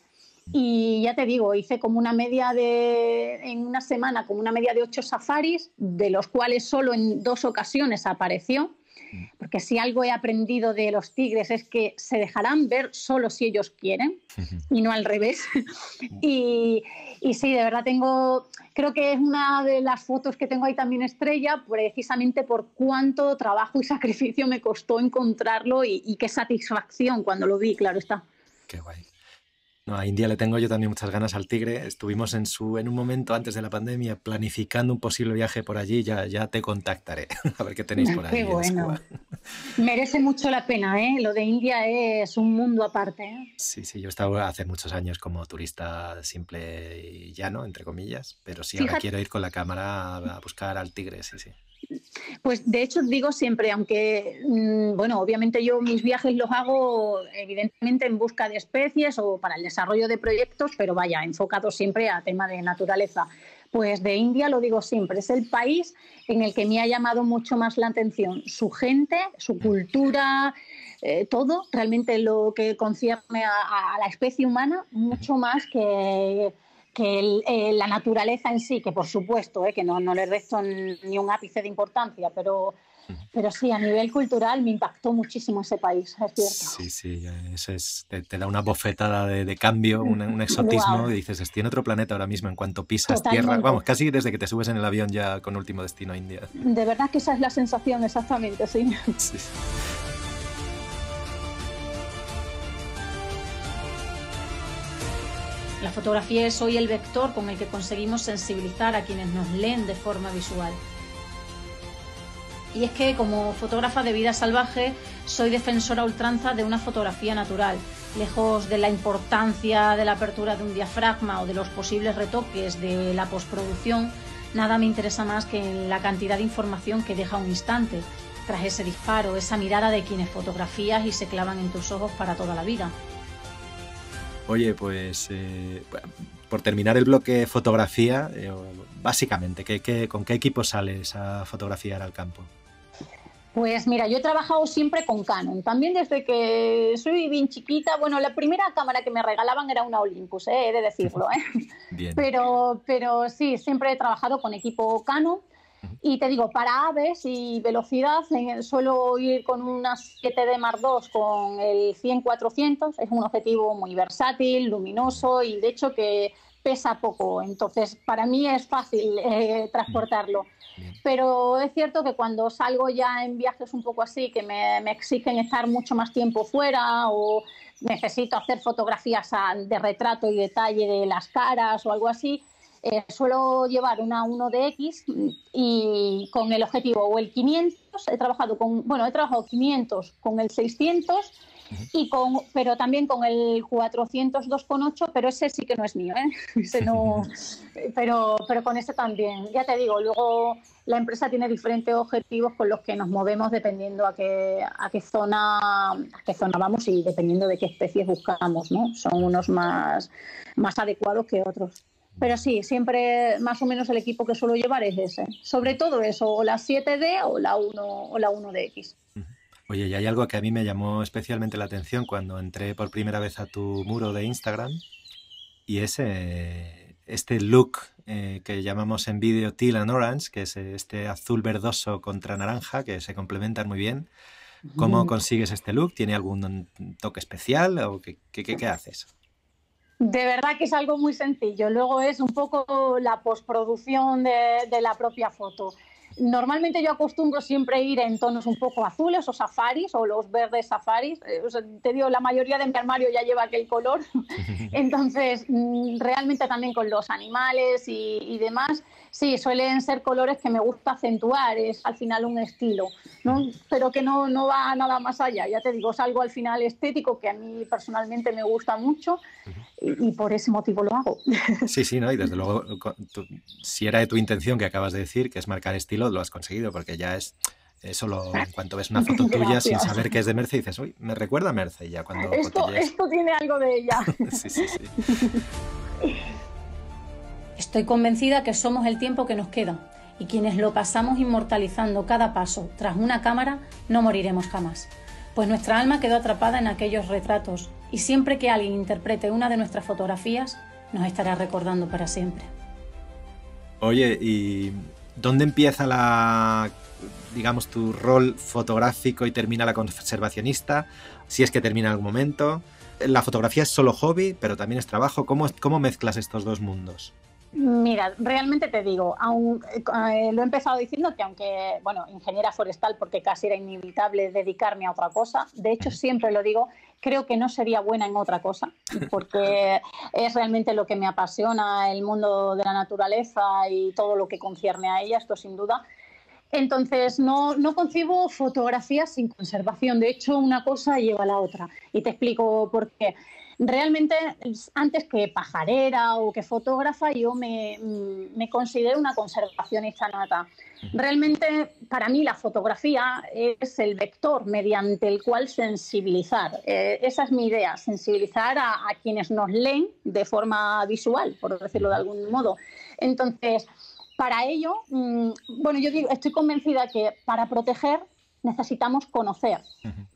Y ya te digo, hice como una media de, en una semana, como una media de ocho safaris, de los cuales solo en dos ocasiones apareció porque si algo he aprendido de los tigres es que se dejarán ver solo si ellos quieren y no al revés. y, y, sí, de verdad tengo, creo que es una de las fotos que tengo ahí también estrella, precisamente por cuánto trabajo y sacrificio me costó encontrarlo y, y qué satisfacción cuando lo vi, claro está. Qué guay. No, a India le tengo yo también muchas ganas al tigre. Estuvimos en su en un momento antes de la pandemia planificando un posible viaje por allí. Ya, ya te contactaré a ver qué tenéis por ahí. Qué bueno. Merece mucho la pena, ¿eh? Lo de India es un mundo aparte. ¿eh? Sí, sí. Yo he estado hace muchos años como turista simple y llano, entre comillas, pero sí ahora quiero ir con la cámara a buscar al tigre, sí, sí. Pues de hecho digo siempre, aunque, mm, bueno, obviamente yo mis viajes los hago evidentemente en busca de especies o para el desarrollo de proyectos, pero vaya, enfocado siempre a tema de naturaleza. Pues de India lo digo siempre, es el país en el que me ha llamado mucho más la atención su gente, su cultura, eh, todo, realmente lo que concierne a la especie humana, mucho más que que eh, la naturaleza en sí, que por supuesto, eh, que no, no le resto ni un ápice de importancia, pero, pero sí, a nivel cultural me impactó muchísimo ese país, es cierto. Sí, sí, eso es, te, da una bofetada de, cambio, un, exotismo, y dices, estoy en otro planeta ahora mismo en cuanto pisas tierra. Vamos, casi desde que te subes en el avión ya con último destino a India. De verdad que esa es la sensación, exactamente, sí. sí. La fotografía es hoy el vector con el que conseguimos sensibilizar a quienes nos leen de forma visual. Y es que como fotógrafa de vida salvaje soy defensora ultranza de una fotografía natural, lejos de la importancia de la apertura de un diafragma o de los posibles retoques de la postproducción, nada me interesa más que la cantidad de información que deja un instante, tras ese disparo, esa mirada de quienes fotografías y se clavan en tus ojos para toda la vida. Oye, pues eh, por terminar el bloque fotografía, eh, básicamente, con qué equipo sales a fotografiar al campo? Pues mira, yo he trabajado siempre con Canon. También desde que soy bien chiquita, bueno, la primera cámara que me regalaban era una Olympus, ¿eh? he de decirlo. ¿eh? Pero, pero sí, siempre he trabajado con equipo Canon. Y te digo, para aves y velocidad, suelo ir con una 7D Mark II con el 100-400. Es un objetivo muy versátil, luminoso y de hecho que pesa poco. Entonces, para mí es fácil eh, transportarlo. Pero es cierto que cuando salgo ya en viajes un poco así, que me, exigen estar mucho más tiempo fuera o necesito hacer fotografías de retrato y detalle de las caras o algo así, eh, suelo llevar una 1DX y con el objetivo o el 500, he trabajado con, bueno, he trabajado 500 con el 600 y con, pero también con el 402,8, pero ese sí que no es mío, ¿eh? no, pero, pero con ese también. Ya te digo, luego la empresa tiene diferentes objetivos con los que nos movemos dependiendo a qué, a qué zona a qué zona vamos y dependiendo de qué especies buscamos, ¿no? Son unos más, más adecuados que otros. Pero sí, siempre más o menos el equipo que suelo llevar es ese. Sobre todo eso, o la 7D o la 1 o la 1DX. Oye, y hay algo que a mí me llamó especialmente la atención cuando entré por primera vez a tu muro de Instagram y es eh, este look eh, que llamamos en vídeo teal and orange, que es este azul verdoso contra naranja que se complementan muy bien. ¿Cómo consigues este look? ¿Tiene algún toque especial o qué, qué, qué, haces? De verdad que es algo muy sencillo. Luego es un poco la postproducción de, de la propia foto. Normalmente yo acostumbro siempre ir en tonos un poco azules o safaris o los verdes safaris. Eh, te digo, la mayoría de mi armario ya lleva aquel color. Entonces, mm, realmente también con los animales y, demás, sí, suelen ser colores que me gusta acentuar. Es al final un estilo, ¿no? pero que no, no va nada más allá. Ya te digo, es algo al final estético que a mí personalmente me gusta mucho y, por ese motivo lo hago. Sí, sí, ¿no? Y desde luego, si era de tu intención que acabas de decir, que es marcar estilo, lo has conseguido, porque ya es solo en cuanto ves una foto tuya sin saber que es de Merce dices, uy, me recuerda a Merce ya cuando esto, esto tiene algo de ella. sí, sí, sí. Estoy convencida que somos el tiempo que nos queda y quienes lo pasamos inmortalizando cada paso tras una cámara no moriremos jamás pues nuestra alma quedó atrapada en aquellos retratos y siempre que alguien interprete una de nuestras fotografías, nos estará recordando para siempre. Oye, ¿y dónde empieza la, digamos, tu rol fotográfico y termina la conservacionista? Si es que termina en algún momento. La fotografía es solo hobby, pero también es trabajo. ¿Cómo, cómo mezclas estos dos mundos? Mira, realmente te digo, aún, eh, lo he empezado diciendo que aunque, bueno, ingeniera forestal porque casi era inevitable dedicarme a otra cosa, de hecho siempre lo digo, creo que no sería buena en otra cosa, porque es realmente lo que me apasiona, el mundo de la naturaleza y todo lo que concierne a ella, esto sin duda. Entonces, no, no concibo fotografías sin conservación, de hecho una cosa lleva a la otra, y te explico por qué realmente antes que pajarera o que fotógrafa, yo me, mm, considero una conservacionista nata. Realmente para mí la fotografía es el vector mediante el cual sensibilizar. Eh, esa es mi idea, sensibilizar a, quienes nos leen de forma visual, por decirlo de algún modo. Entonces, para ello, mm, bueno, yo digo, estoy convencida que para proteger necesitamos conocer.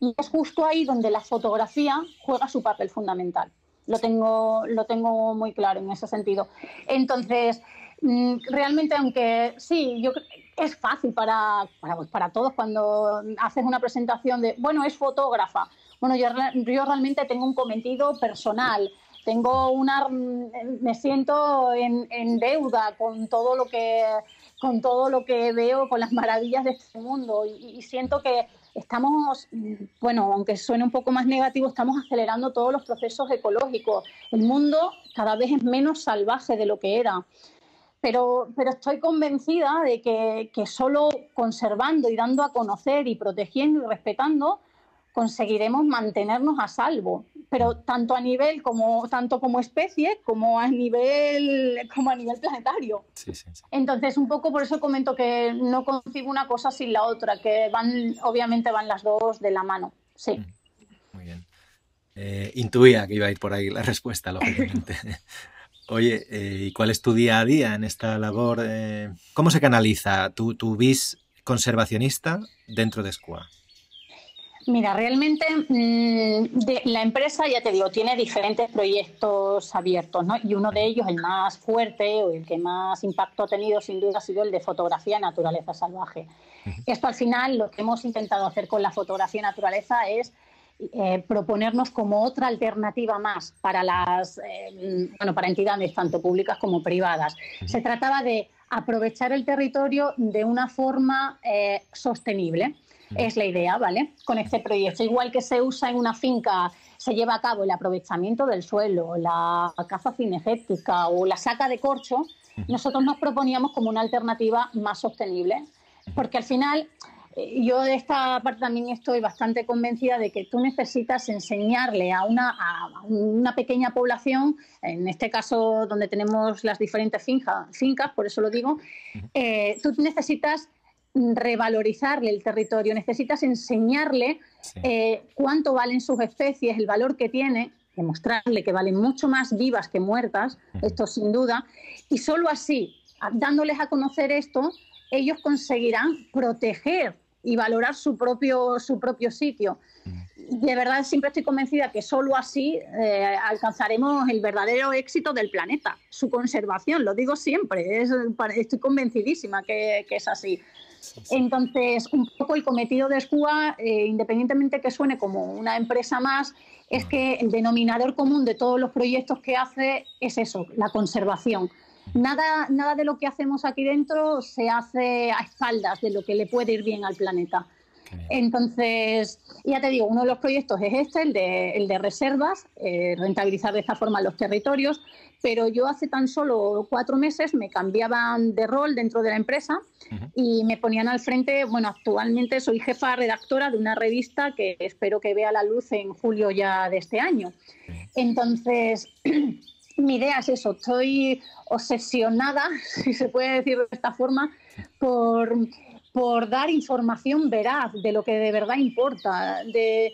Y es justo ahí donde la fotografía juega su papel fundamental. Lo tengo, lo tengo muy claro en ese sentido. Entonces, mm, realmente, aunque sí, yo es fácil para, para, pues, para, todos cuando haces una presentación de, bueno, es fotógrafa. Bueno, yo, yo realmente tengo un cometido personal. Tengo una, mm, me siento en, en deuda con todo lo que con todo lo que veo, con las maravillas de este mundo y, siento que estamos, bueno, aunque suene un poco más negativo, estamos acelerando todos los procesos ecológicos. El mundo cada vez es menos salvaje de lo que era. pero, pero estoy convencida de que solo conservando y dando a conocer y protegiendo y respetando conseguiremos mantenernos a salvo, pero tanto a nivel como tanto como especie como a nivel como a nivel planetario. Entonces, un poco por eso comento que no concibo una cosa sin la otra, que van obviamente van las dos de la mano. Sí. Mm, muy bien. Eh, intuía que iba a ir por ahí la respuesta, lógicamente. Oye, eh, ¿y cuál es tu día a día en esta labor? Eh, ¿Cómo se canaliza tu, tu vis conservacionista dentro de SCUA? Mira, realmente mm, la empresa, ya te digo, tiene diferentes proyectos abiertos, ¿no? Y uno de ellos, el más fuerte o el que más impacto ha tenido, sin duda, ha sido el de fotografía naturaleza salvaje. Esto al final, lo que hemos intentado hacer con la fotografía naturaleza es eh, proponernos como otra alternativa más para las, eh, bueno, para entidades tanto públicas como privadas. Se trataba de aprovechar el territorio de una forma eh, sostenible es la idea, ¿vale? Con este proyecto. Igual que se usa en una finca, se lleva a cabo el aprovechamiento del suelo, la caza cinegética o la saca de corcho, nosotros nos proponíamos como una alternativa más sostenible. Porque al final, eh, yo de esta parte también estoy bastante convencida de que tú necesitas enseñarle a una, a una pequeña población, en este caso donde tenemos las diferentes fincas, por eso lo digo, eh, tú necesitas revalorizarle el territorio, necesitas enseñarle eh, cuánto valen sus especies, el valor que tiene, demostrarle que valen mucho más vivas que muertas, esto sin duda, y solo así, dándoles a conocer esto, ellos conseguirán proteger y valorar su propio, su propio sitio. De verdad, siempre estoy convencida que solo así eh, alcanzaremos el verdadero éxito del planeta, su conservación, lo digo siempre, estoy convencidísima que, que es así. Entonces, un poco el cometido de SCUA, eh, independientemente que suene como una empresa más, es que el denominador común de todos los proyectos que hace es eso, la conservación. Nada, nada de lo que hacemos aquí dentro se hace a espaldas de lo que le puede ir bien al planeta. Entonces, ya te digo, uno de los proyectos es este, el de, el de reservas, eh, rentabilizar de esta forma los territorios, pero yo hace tan solo cuatro meses me cambiaban de rol dentro de la empresa y me ponían al frente, bueno, actualmente soy jefa redactora de una revista que espero que vea la luz en julio ya de este año. Entonces, mi idea es eso, estoy obsesionada, si se puede decir de esta forma, por por dar información veraz de lo que de verdad importa. De,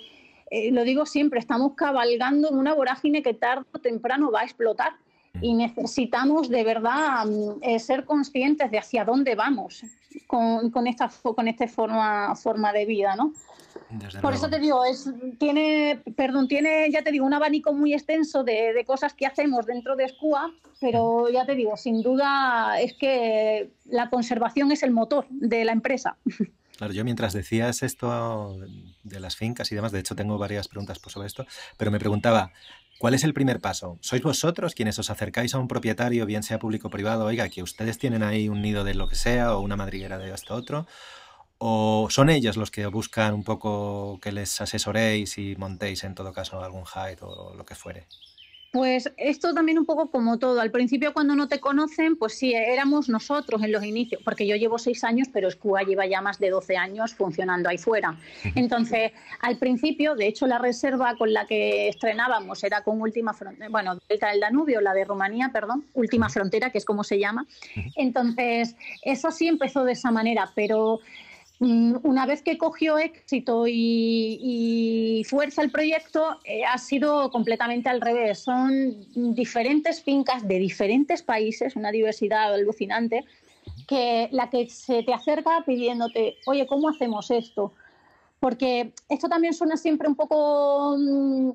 eh, lo digo siempre, estamos cabalgando en una vorágine que tarde o temprano va a explotar y necesitamos de verdad mm, eh, ser conscientes de hacia dónde vamos con, con esta, con esta forma, forma de vida, ¿no? Por eso te digo, es, tiene, perdón, tiene, ya te digo, un abanico muy extenso de, cosas que hacemos dentro de SCUA, pero ya te digo, sin duda es que la conservación es el motor de la empresa. Claro, yo mientras decías esto de las fincas y demás, de hecho tengo varias preguntas sobre esto, pero me preguntaba, ¿cuál es el primer paso? ¿Sois vosotros quienes os acercáis a un propietario, bien sea público o privado, oiga, que ustedes tienen ahí un nido de lo que sea o una madriguera de esto otro? ¿O son ellos los que buscan un poco que les asesoréis y montéis en todo caso algún hide o lo que fuere? Pues esto también un poco como todo. Al principio cuando no te conocen, pues sí, éramos nosotros en los inicios, porque yo llevo seis años, pero SCUA lleva ya más de 12 años funcionando ahí fuera. Entonces, al principio, de hecho, la reserva con la que estrenábamos era con Última Frontera, bueno, Delta del Danubio, la de Rumanía, perdón, Última Frontera, que es como se llama. Entonces, eso sí empezó de esa manera, pero una vez que cogió éxito y, fuerza el proyecto, eh, ha sido completamente al revés. Son diferentes fincas de diferentes países, una diversidad alucinante, que la que se te acerca pidiéndote, oye, ¿cómo hacemos esto? Porque esto también suena siempre un poco, mm,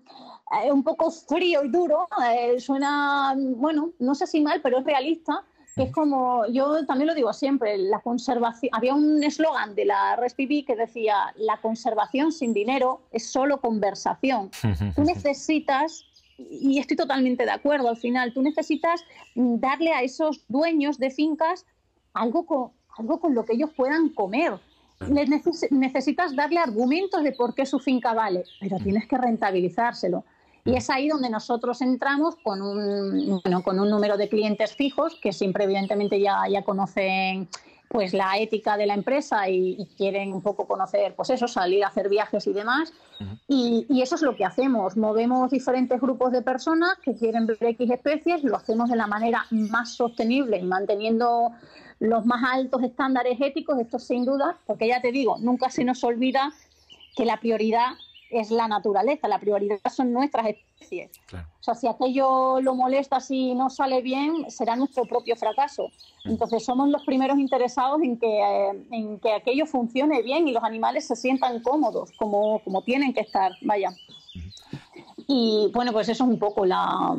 eh, un poco frío y duro, eh, suena, bueno, no sé si mal, pero es realista es como, yo también lo digo siempre, la conservación, había un eslogan de la RESPB que decía, la conservación sin dinero es solo conversación. Tú necesitas, y estoy totalmente de acuerdo al final, tú necesitas darle a esos dueños de fincas algo con, algo con lo que ellos puedan comer. necesitas darle argumentos de por qué su finca vale, pero tienes que rentabilizárselo. Y es ahí donde nosotros entramos con un, bueno, con un número de clientes fijos que siempre evidentemente ya, ya conocen pues la ética de la empresa y, quieren un poco conocer, pues eso, salir a hacer viajes y demás. y, y, eso es lo que hacemos. Movemos diferentes grupos de personas que quieren ver X especies, lo hacemos de la manera más sostenible y manteniendo los más altos estándares éticos, esto sin duda, porque ya te digo, nunca se nos olvida que la prioridad es la naturaleza, la prioridad son nuestras especies. O sea, si aquello lo molesta, si no sale bien, será nuestro propio fracaso. Mm. Entonces somos los primeros interesados en que, eh, en que aquello funcione bien y los animales se sientan cómodos, como, como tienen que estar, vaya. Y bueno, pues eso es un poco la,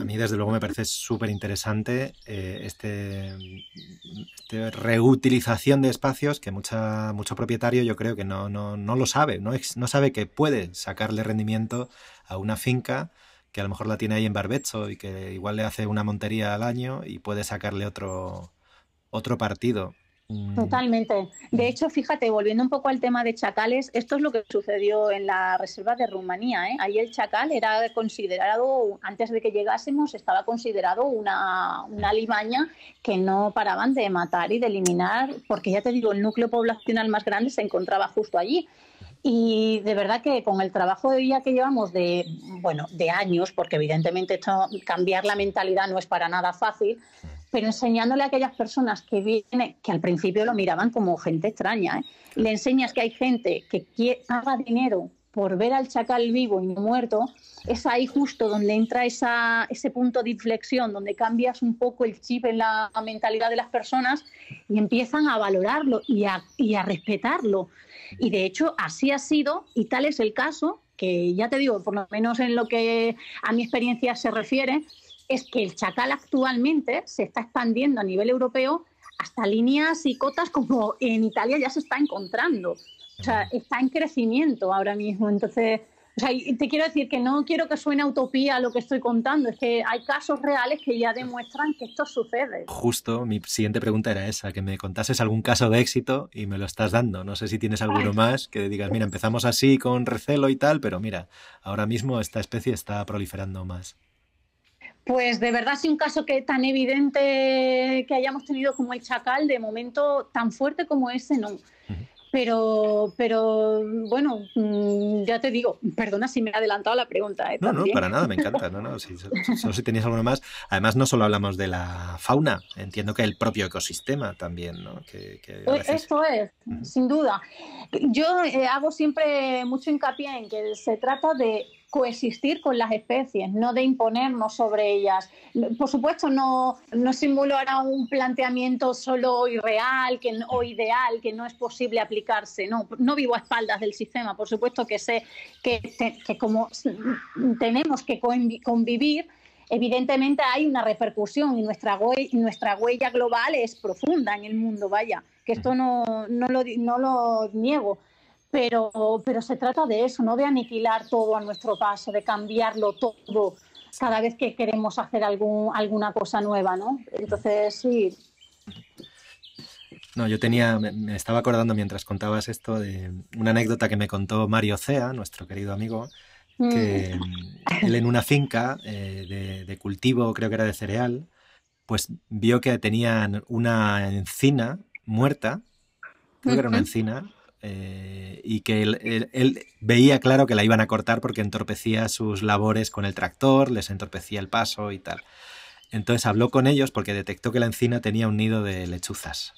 a mí, desde luego, me parece súper interesante eh, este, este, reutilización de espacios que mucha, mucho propietario yo creo que no, no, no lo sabe, no, no sabe que puede sacarle rendimiento a una finca que a lo mejor la tiene ahí en barbecho y que igual le hace una montería al año y puede sacarle otro, otro partido. Mm. Totalmente. De hecho, fíjate, volviendo un poco al tema de chacales, esto es lo que sucedió en la reserva de Rumanía. ¿eh? Ahí el chacal era considerado, antes de que llegásemos, estaba considerado una, una limaña que no paraban de matar y de eliminar, porque ya te digo, el núcleo poblacional más grande se encontraba justo allí. Y de verdad que con el trabajo de día que llevamos de, bueno, de años, porque evidentemente esto, cambiar la mentalidad no es para nada fácil, pero enseñándole a aquellas personas que vienen, que al principio lo miraban como gente extraña, ¿eh? le enseñas que hay gente que paga dinero por ver al chacal vivo y no muerto, es ahí justo donde entra esa, ese punto de inflexión, donde cambias un poco el chip en la mentalidad de las personas y empiezan a valorarlo y a, y a respetarlo. Y de hecho así ha sido y tal es el caso que ya te digo, por lo menos en lo que a mi experiencia se refiere, es que el chacal actualmente se está expandiendo a nivel europeo hasta líneas y cotas como en Italia ya se está encontrando. O sea, está en crecimiento ahora mismo. Entonces, o sea, te quiero decir que no quiero que suene utopía lo que estoy contando, es que hay casos reales que ya demuestran que esto sucede. Justo, mi siguiente pregunta era esa, que me contases algún caso de éxito y me lo estás dando. No sé si tienes alguno más que digas, mira, empezamos así con recelo y tal, pero mira, ahora mismo esta especie está proliferando más. Pues de verdad, si un caso que tan evidente que hayamos tenido como el chacal, de momento tan fuerte como ese, no. Pero, pero bueno, mm, ya te digo, perdona si me he adelantado la pregunta. ¿eh? No, no, para nada, me encanta. No, no, si, si tenías alguno más. Además, no solo hablamos de la fauna, entiendo que el propio ecosistema también, ¿no? Que, Esto es, sin duda. Yo eh, hago siempre mucho hincapié en que se trata de coexistir con las especies, no de imponernos sobre ellas. Por supuesto, no, no simulará un planteamiento solo irreal que, o ideal que no es posible aplicarse. No, no vivo a espaldas del sistema. Por supuesto que sé que, como tenemos que convivir, evidentemente hay una repercusión y nuestra, nuestra huella global es profunda en el mundo, vaya, que esto no, no lo niego pero, pero se trata de eso, no de aniquilar todo a nuestro paso, de cambiarlo todo cada vez que queremos hacer algún, alguna cosa nueva, ¿no? Entonces, sí. No, yo tenía, me estaba acordando mientras contabas esto de una anécdota que me contó Mario Cea, nuestro querido amigo, que mm. él en una finca eh, de, cultivo, creo que era de cereal, pues vio que tenían una encina muerta, creo que era una encina, eh, y que él, veía claro que la iban a cortar porque entorpecía sus labores con el tractor, les entorpecía el paso y tal. Entonces habló con ellos porque detectó que la encina tenía un nido de lechuzas.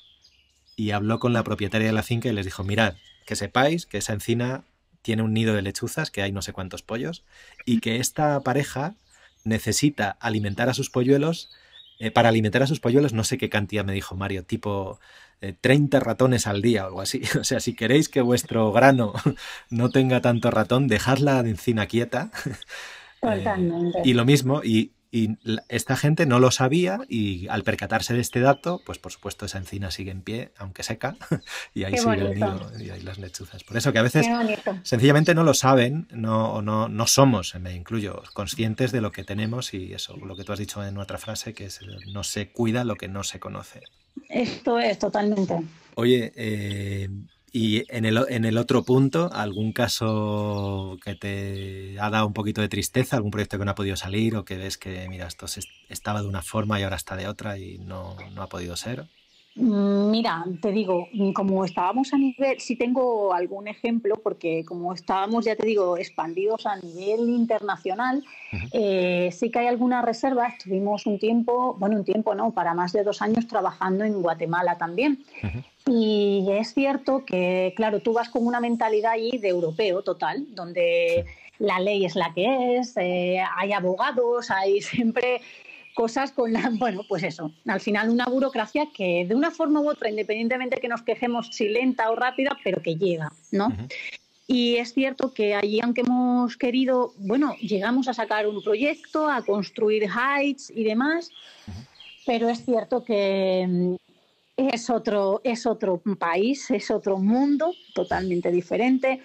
Y habló con la propietaria de la finca y les dijo, mirad, que sepáis que esa encina tiene un nido de lechuzas, que hay no sé cuántos pollos, y que esta pareja necesita alimentar a sus polluelos. Eh, para alimentar a sus polluelos, no sé qué cantidad me dijo Mario, tipo 30 ratones al día o algo así. O sea, si queréis que vuestro grano no tenga tanto ratón, dejadla de encina quieta. Totalmente. y lo mismo, y, esta gente no lo sabía y al percatarse de este dato, pues por supuesto esa encina sigue en pie, aunque seca, y ahí sigue el nido y ahí las lechuzas. Por eso que a veces sencillamente no lo saben, no, no, no somos, me incluyo, conscientes de lo que tenemos y eso, lo que tú has dicho en otra frase, que es no se cuida lo que no se conoce. Esto es totalmente. Oye, eh, Y en el, en el otro punto, ¿algún caso que te ha dado un poquito de tristeza? ¿Algún proyecto que no ha podido salir o que ves que, mira, esto estaba de una forma y ahora está de otra y no, no ha podido ser? Mm, mira, te digo, como estábamos a nivel, sí tengo algún ejemplo, porque como estábamos, ya te digo, expandidos a nivel internacional, eh, sí que hay alguna reserva. Estuvimos un tiempo, bueno, un tiempo no, para más de dos años trabajando en Guatemala también. Y es cierto que, claro, tú vas con una mentalidad ahí de europeo total, donde la ley es la que es, eh, hay abogados, hay siempre cosas con la, bueno, pues eso, al final una burocracia que de una forma u otra, independientemente de que nos quejemos si lenta o rápida, pero que llega, ¿no? Y es cierto que allí, aunque hemos querido, bueno, llegamos a sacar un proyecto, a construir heights y demás, pero es cierto que mm, es otro, es otro país, es otro mundo totalmente diferente.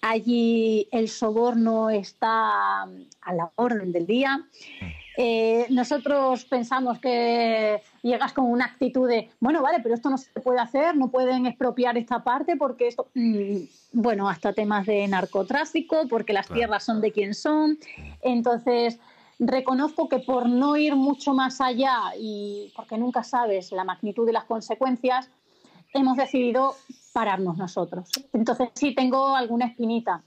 Allí el soborno está a la orden del día. Eh, nosotros pensamos que llegas con una actitud de, bueno, vale, pero esto no se puede hacer, no pueden expropiar esta parte porque esto, mm, bueno, hasta temas de narcotráfico, porque las tierras son de quien son. Entonces, reconozco que por no ir mucho más allá y porque nunca sabes la magnitud de las consecuencias, hemos decidido pararnos nosotros. Entonces sí tengo alguna espinita.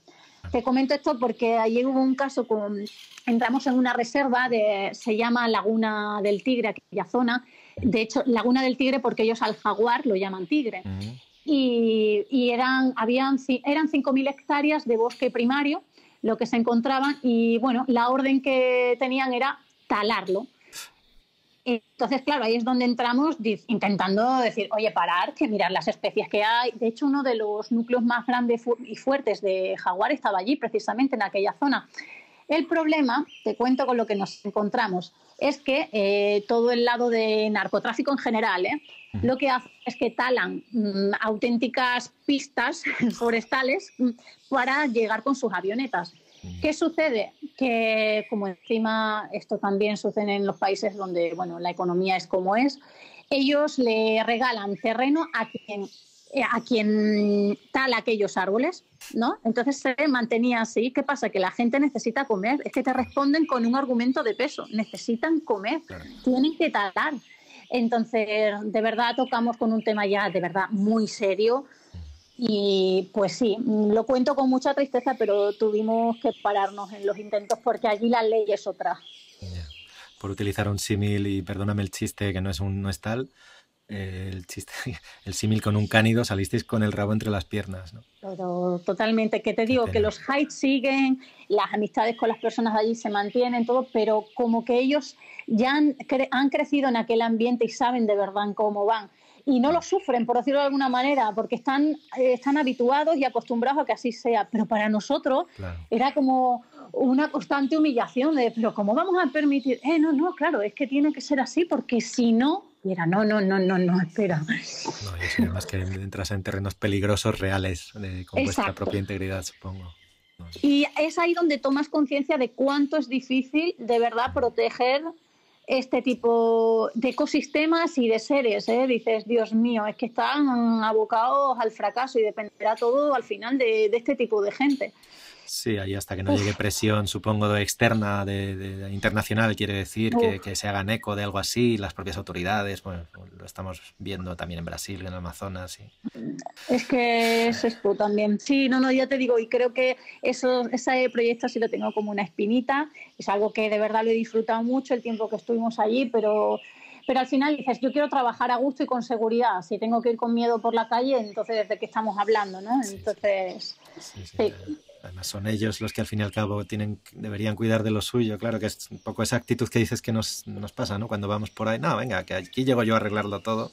Te comento esto porque ayer hubo un caso con entramos en una reserva de se llama Laguna del Tigre aquella zona. De hecho, Laguna del Tigre porque ellos al jaguar lo llaman tigre. Y, y, eran habían eran 5000 hectáreas de bosque primario lo que se encontraban y bueno, la orden que tenían era talarlo. Entonces, claro, ahí es donde entramos intentando decir, oye, parar, que mirar las especies que hay. De hecho, uno de los núcleos más grandes y fuertes de jaguar estaba allí, precisamente en aquella zona. El problema, te cuento con lo que nos encontramos, es que eh, todo el lado de narcotráfico en general, ¿eh? lo que hace es que talan mm, auténticas pistas forestales mm, para llegar con sus avionetas. ¿Qué sucede? Que como encima esto también sucede en los países donde bueno, la economía es como es, ellos le regalan terreno a quien, eh, a quien tala aquellos árboles, ¿no? Entonces se mantenía así. ¿Qué pasa? Que la gente necesita comer. Es que te responden con un argumento de peso. Necesitan comer, tienen que talar. Entonces, de verdad tocamos con un tema ya de verdad muy serio. Y pues sí, lo cuento con mucha tristeza, pero tuvimos que pararnos en los intentos porque allí la ley es otra. Por utilizar un símil, y perdóname el chiste que no es, un, no es tal, eh, el chiste, el símil con un cánido, salisteis con el rabo entre las piernas, ¿no? Pero totalmente, que te digo que los heights siguen, las amistades con las personas de allí se mantienen, todo, pero como que ellos ya han, han crecido en aquel ambiente y saben de verdad cómo van y no lo sufren, por decirlo de alguna manera, porque están, eh, están habituados y acostumbrados a que así sea. Pero para nosotros era como una constante humillación de, pero ¿cómo vamos a permitir? Eh, no, no, claro, es que tiene que ser así, porque si no, era, no, no, no, no, no, espera. No, y que entras en terrenos peligrosos reales, con vuestra propia integridad, supongo. Y es ahí donde tomas conciencia de cuánto es difícil de verdad proteger este tipo de ecosistemas y de seres. ¿eh? Dices, Dios mío, es que están abocados al fracaso y dependerá todo al final de este tipo de gente. Sí, ahí hasta que no llegue presión, supongo, de externa, de, internacional, quiere decir que, se hagan eco de algo así, las propias autoridades, bueno, lo estamos viendo también en Brasil, en Amazonas. Es que es esto también. Sí, no, no, ya te digo, y creo que eso, ese proyecto sí lo tengo como una espinita, es algo que de verdad lo he disfrutado mucho el tiempo que estuvimos allí, pero pero al final dices, yo quiero trabajar a gusto y con seguridad. Si tengo que ir con miedo por la calle, entonces ¿de qué estamos hablando? ¿no? Entonces, sí, Además son ellos los que al fin y al cabo tienen, deberían cuidar de lo suyo. Claro que es un poco esa actitud que dices que nos, nos pasa, ¿no? Cuando vamos por ahí, no, venga, que aquí llego yo a arreglarlo todo.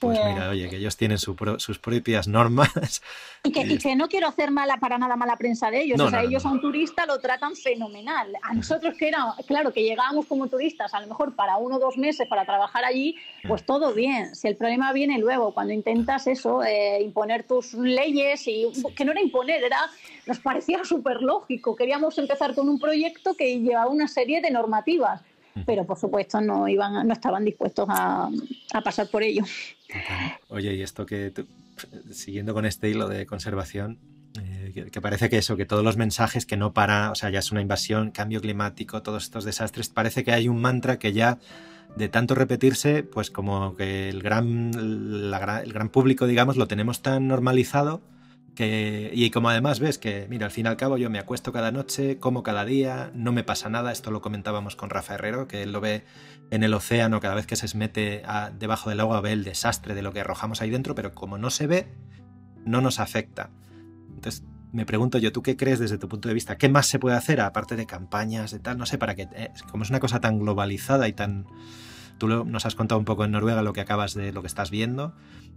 Pues mira, oye, que ellos tienen sus propias normas. Y que, no quiero hacer mala para nada mala prensa de ellos. o sea, ellos a un turista lo tratan fenomenal. A nosotros que era, claro, que llegábamos como turistas, a lo mejor para uno o dos meses para trabajar allí, pues todo bien. Si el problema viene luego, cuando intentas eso, eh, imponer tus leyes, y que no era imponer, era, nos parecía súper lógico. Queríamos empezar con un proyecto que llevaba una serie de normativas pero por supuesto no iban no estaban dispuestos a, a pasar por ello. Oye, y esto que siguiendo con este hilo de conservación, eh, que, parece que eso, que todos los mensajes que no para, o sea, ya es una invasión, cambio climático, todos estos desastres, parece que hay un mantra que ya de tanto repetirse, pues como que el gran, el gran público, digamos, lo tenemos tan normalizado y como además ves que, mira, al fin y al cabo yo me acuesto cada noche, como cada día, no me pasa nada, esto lo comentábamos con Rafa Herrero, que él lo ve en el océano cada vez que se mete debajo del agua, ve el desastre de lo que arrojamos ahí dentro, pero como no se ve, no nos afecta. Entonces, me pregunto yo, ¿tú qué crees desde tu punto de vista? ¿Qué más se puede hacer aparte de campañas, de tal? No sé, para que, eh, como es una cosa tan globalizada y tan... Tú nos has contado un poco en Noruega lo que acabas de, lo que estás viendo,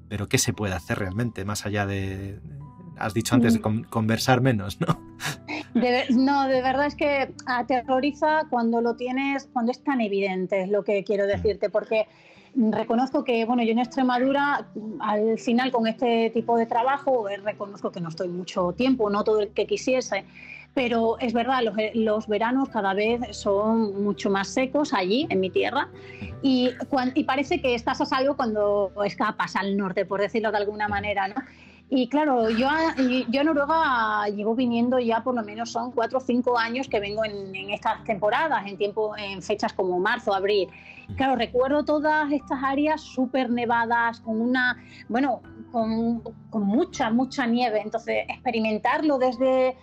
pero ¿qué se puede hacer realmente más allá de, has dicho antes de mm. conversar menos, ¿no? no, de verdad es que aterroriza cuando lo tienes, cuando es tan evidente, es lo que quiero decirte, porque reconozco que, bueno, yo en Extremadura, al final con este tipo de trabajo, eh, reconozco que no estoy mucho tiempo, no todo el que quisiese, pero es verdad, los, veranos cada vez son mucho más secos allí, en mi tierra, y, y parece que estás a salvo cuando escapas al norte, por decirlo de alguna manera, ¿no? Y claro, yo a, yo a Noruega llevo viniendo ya por lo menos son cuatro o cinco años que vengo en, estas temporadas, en tiempo, en fechas como marzo, abril. Claro, recuerdo todas estas áreas súper nevadas, con una, bueno, con, con mucha, mucha nieve. Entonces, experimentarlo desde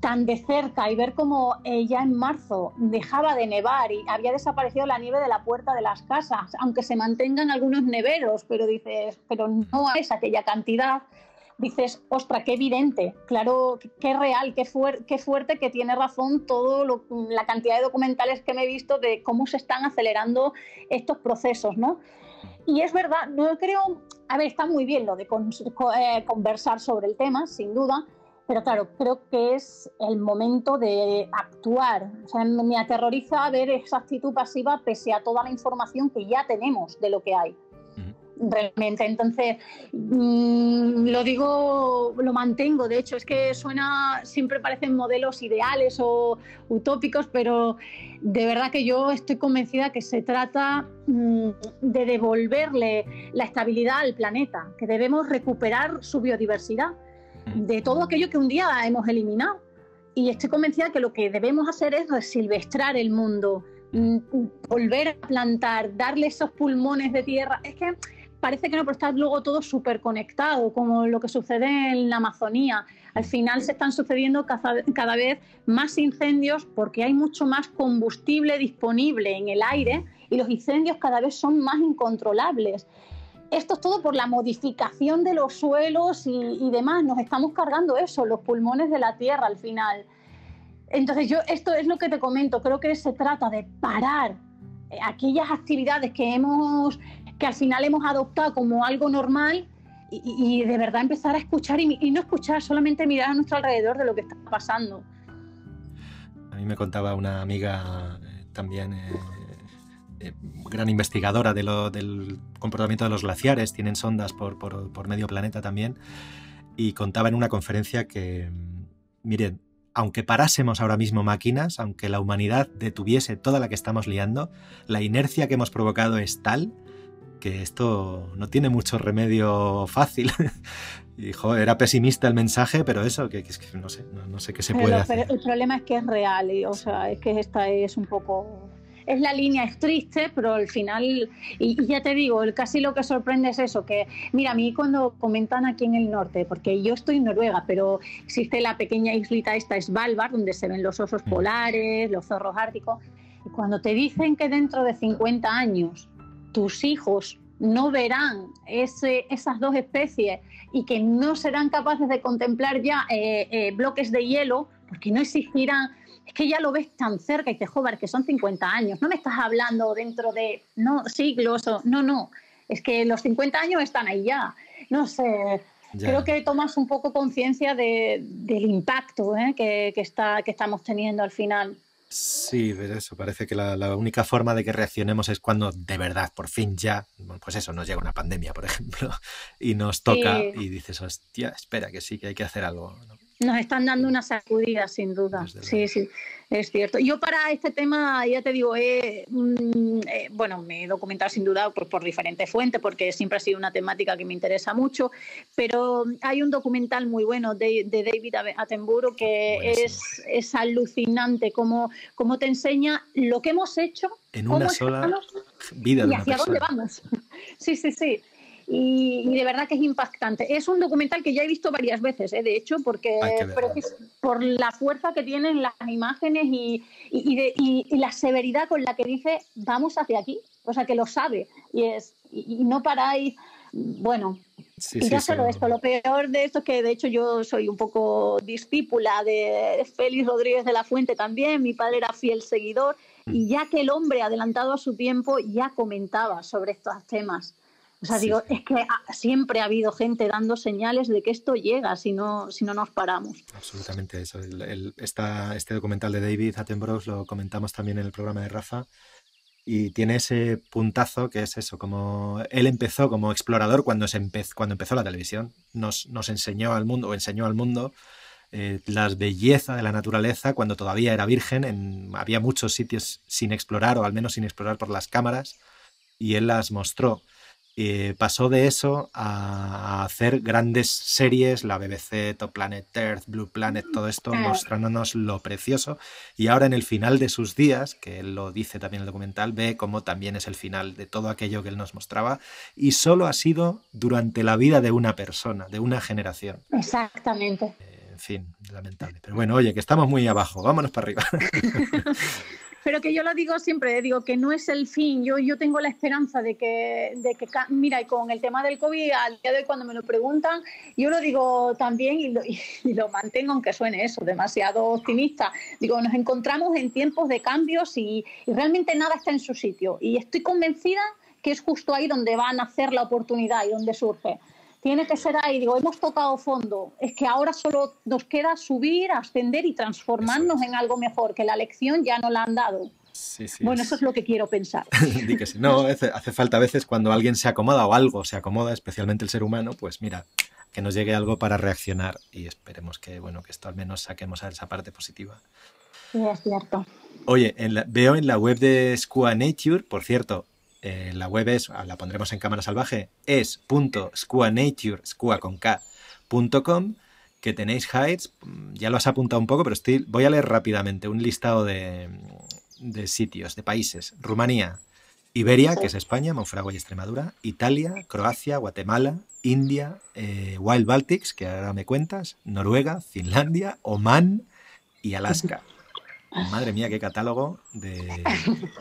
tan de cerca y ver cómo ya en marzo dejaba de nevar y había desaparecido la nieve de la puerta de las casas, aunque se mantengan algunos neveros, pero dices, pero no es aquella cantidad dices, ostra, qué evidente, claro, qué real, qué, qué fuerte que tiene razón todo la cantidad de documentales que me he visto de cómo se están acelerando estos procesos, ¿no? Y es verdad, no creo, a ver, está muy bien lo de eh, conversar sobre el tema, sin duda, pero claro, creo que es el momento de actuar. O sea, me aterroriza ver esa actitud pasiva pese a toda la información que ya tenemos de lo que hay realmente. Entonces, mm, lo digo, lo mantengo. De hecho, es que suena, siempre parecen modelos ideales o utópicos, pero de verdad que yo estoy convencida que se trata mm, de devolverle la estabilidad al planeta, que debemos recuperar su biodiversidad de todo aquello que un día hemos eliminado. Y estoy convencida que lo que debemos hacer es resilvestrar el mundo, mm, volver a plantar, darle esos pulmones de tierra. Es que parece que no, pero está luego todo súper conectado, como lo que sucede en la Amazonía. Al final se están sucediendo cada, vez más incendios porque hay mucho más combustible disponible en el aire y los incendios cada vez son más incontrolables. Esto es todo por la modificación de los suelos y, y demás. Nos estamos cargando eso, los pulmones de la tierra al final. Entonces yo esto es lo que te comento, creo que se trata de parar aquellas actividades que hemos que al final hemos adoptado como algo normal y, de verdad empezar a escuchar y, no escuchar, solamente mirar a nuestro alrededor de lo que está pasando. A mí me contaba una amiga eh, también, eh, eh, gran investigadora del comportamiento de los glaciares, tienen sondas por, por, por medio planeta también, y contaba en una conferencia que, mm, miren, aunque parásemos ahora mismo máquinas, aunque la humanidad detuviese toda la que estamos liando, la inercia que hemos provocado es tal que esto no tiene mucho remedio fácil. y era pesimista el mensaje, pero eso, que, no sé, no, sé qué se puede hacer. el problema es que es real, y, o sea, es que esta es un poco es la línea, es triste, pero al final, y, ya te digo, casi lo que sorprende es eso, que mira, a mí cuando comentan aquí en el norte, porque yo estoy en Noruega, pero existe la pequeña islita esta Svalbard, donde se ven los osos mm. polares, los zorros árticos, y cuando te dicen que dentro de 50 años tus hijos no verán ese, esas dos especies y que no serán capaces de contemplar ya eh, eh, bloques de hielo, porque no existirán, es que ya lo ves tan cerca y te joder, que son 50 años, no me estás hablando dentro de no, siglos, o, no, no, es que los 50 años están ahí ya, no sé. Creo que tomas un poco conciencia de, del impacto ¿eh? que, que, está, que estamos teniendo al final. Sí, pero eso, parece que la, única forma de que reaccionemos es cuando de verdad, por fin ya, pues eso, nos llega una pandemia, por ejemplo, y nos toca y dices, hostia, espera, que sí, que hay que hacer algo. Nos están dando una sacudida, sin duda. Sí, sí. Es cierto. Yo para este tema, ya te digo, mm, eh, bueno, me he documentado sin duda pues, por diferentes fuentes, porque siempre ha sido una temática que me interesa mucho, pero hay un documental muy bueno de, David Attenborough que es, es, alucinante, cómo, cómo te enseña lo que hemos hecho en una sola vida de y hacia dónde vamos. Sí, sí, sí y, de verdad que es impactante. Es un documental que ya he visto varias veces, ¿eh? de hecho, porque por la fuerza que tienen las imágenes y, y, la severidad con la que dice vamos hacia aquí, o sea que lo sabe y es y, no paráis. Bueno, y ya solo esto, lo peor de esto es que de hecho yo soy un poco discípula de Félix Rodríguez de la Fuente también, mi padre era fiel seguidor y mm. ya que el hombre adelantado a su tiempo ya comentaba sobre estos temas. O sea, digo, es que siempre ha habido gente dando señales de que esto llega si no, si no nos paramos. Absolutamente eso. este documental de David Attenborough lo comentamos también en el programa de Rafa y tiene ese puntazo que es eso, como él empezó como explorador cuando, se empezó, cuando empezó la televisión. Nos, nos enseñó al mundo, o enseñó al mundo eh, las bellezas de la naturaleza cuando todavía era virgen. En, había muchos sitios sin explorar, o al menos sin explorar por las cámaras, y él las mostró. Eh, pasó de eso a hacer grandes series, la BBC, Top Planet Earth, Blue Planet, todo esto mostrándonos lo precioso. Y ahora en el final de sus días, que él lo dice también en el documental, ve cómo también es el final de todo aquello que él nos mostraba. Y solo ha sido durante la vida de una persona, de una generación. Exactamente. Eh, en fin, lamentable. Pero bueno, oye, que estamos muy abajo, vámonos para arriba. pero que yo lo digo siempre, digo que no es el fin. Yo, yo tengo la esperanza de que, de que, mira, y con el tema del COVID, al día de hoy cuando me lo preguntan, yo lo digo también y lo, y lo mantengo, aunque suene eso, demasiado optimista. Digo, nos encontramos en tiempos de cambios y, y realmente nada está en su sitio. Y estoy convencida que es justo ahí donde va a nacer la oportunidad y donde surge tiene que ser ahí. Digo, hemos tocado fondo. Es que ahora solo nos queda subir, ascender y transformarnos en algo mejor, que la lección ya no la han dado. bueno, eso es lo que quiero pensar. No, hace, falta a veces cuando alguien se acomoda o algo se acomoda, especialmente el ser humano, pues mira, que nos llegue algo para reaccionar y esperemos que, bueno, que esto al menos saquemos a esa parte positiva. Sí, es cierto. Oye, veo en la web de Squa Nature, por cierto, eh, la web es, la pondremos en cámara salvaje, es que tenéis hides, ya lo has apuntado un poco, pero estoy, voy a leer rápidamente un listado de, sitios, de países. Rumanía, Iberia, que es España, Monfragüe y Extremadura, Italia, Croacia, Guatemala, India, eh, Wild Baltics, que ahora me cuentas, Noruega, Finlandia, Oman y Alaska. Madre mía, qué catálogo de,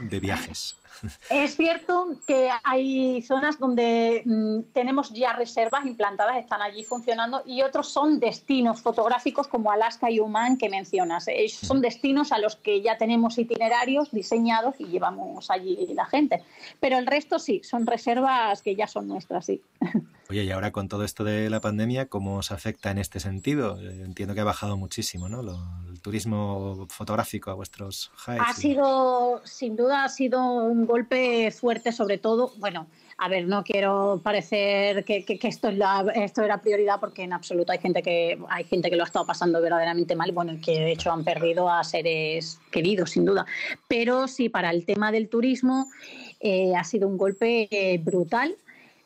de viajes. Es cierto que hay zonas donde mm, tenemos ya reservas implantadas, están allí funcionando, y otros son destinos fotográficos como Alaska y Oman que mencionas. son destinos a los que ya tenemos itinerarios diseñados y llevamos allí la gente. Pero el resto sí, son reservas que ya son nuestras, sí. Oye, y ahora con todo esto de la pandemia, ¿cómo os afecta en este sentido? Entiendo que ha bajado muchísimo, ¿no? el turismo fotográfico a vuestros highs. Ha sido, sin duda, ha sido un golpe fuerte, sobre todo, bueno, a ver, no quiero parecer que, esto, es la, esto era prioridad porque en absoluto hay gente que hay gente que lo ha estado pasando verdaderamente mal, bueno, que de hecho han perdido a seres queridos, sin duda. Pero sí, para el tema del turismo eh, ha sido un golpe eh, brutal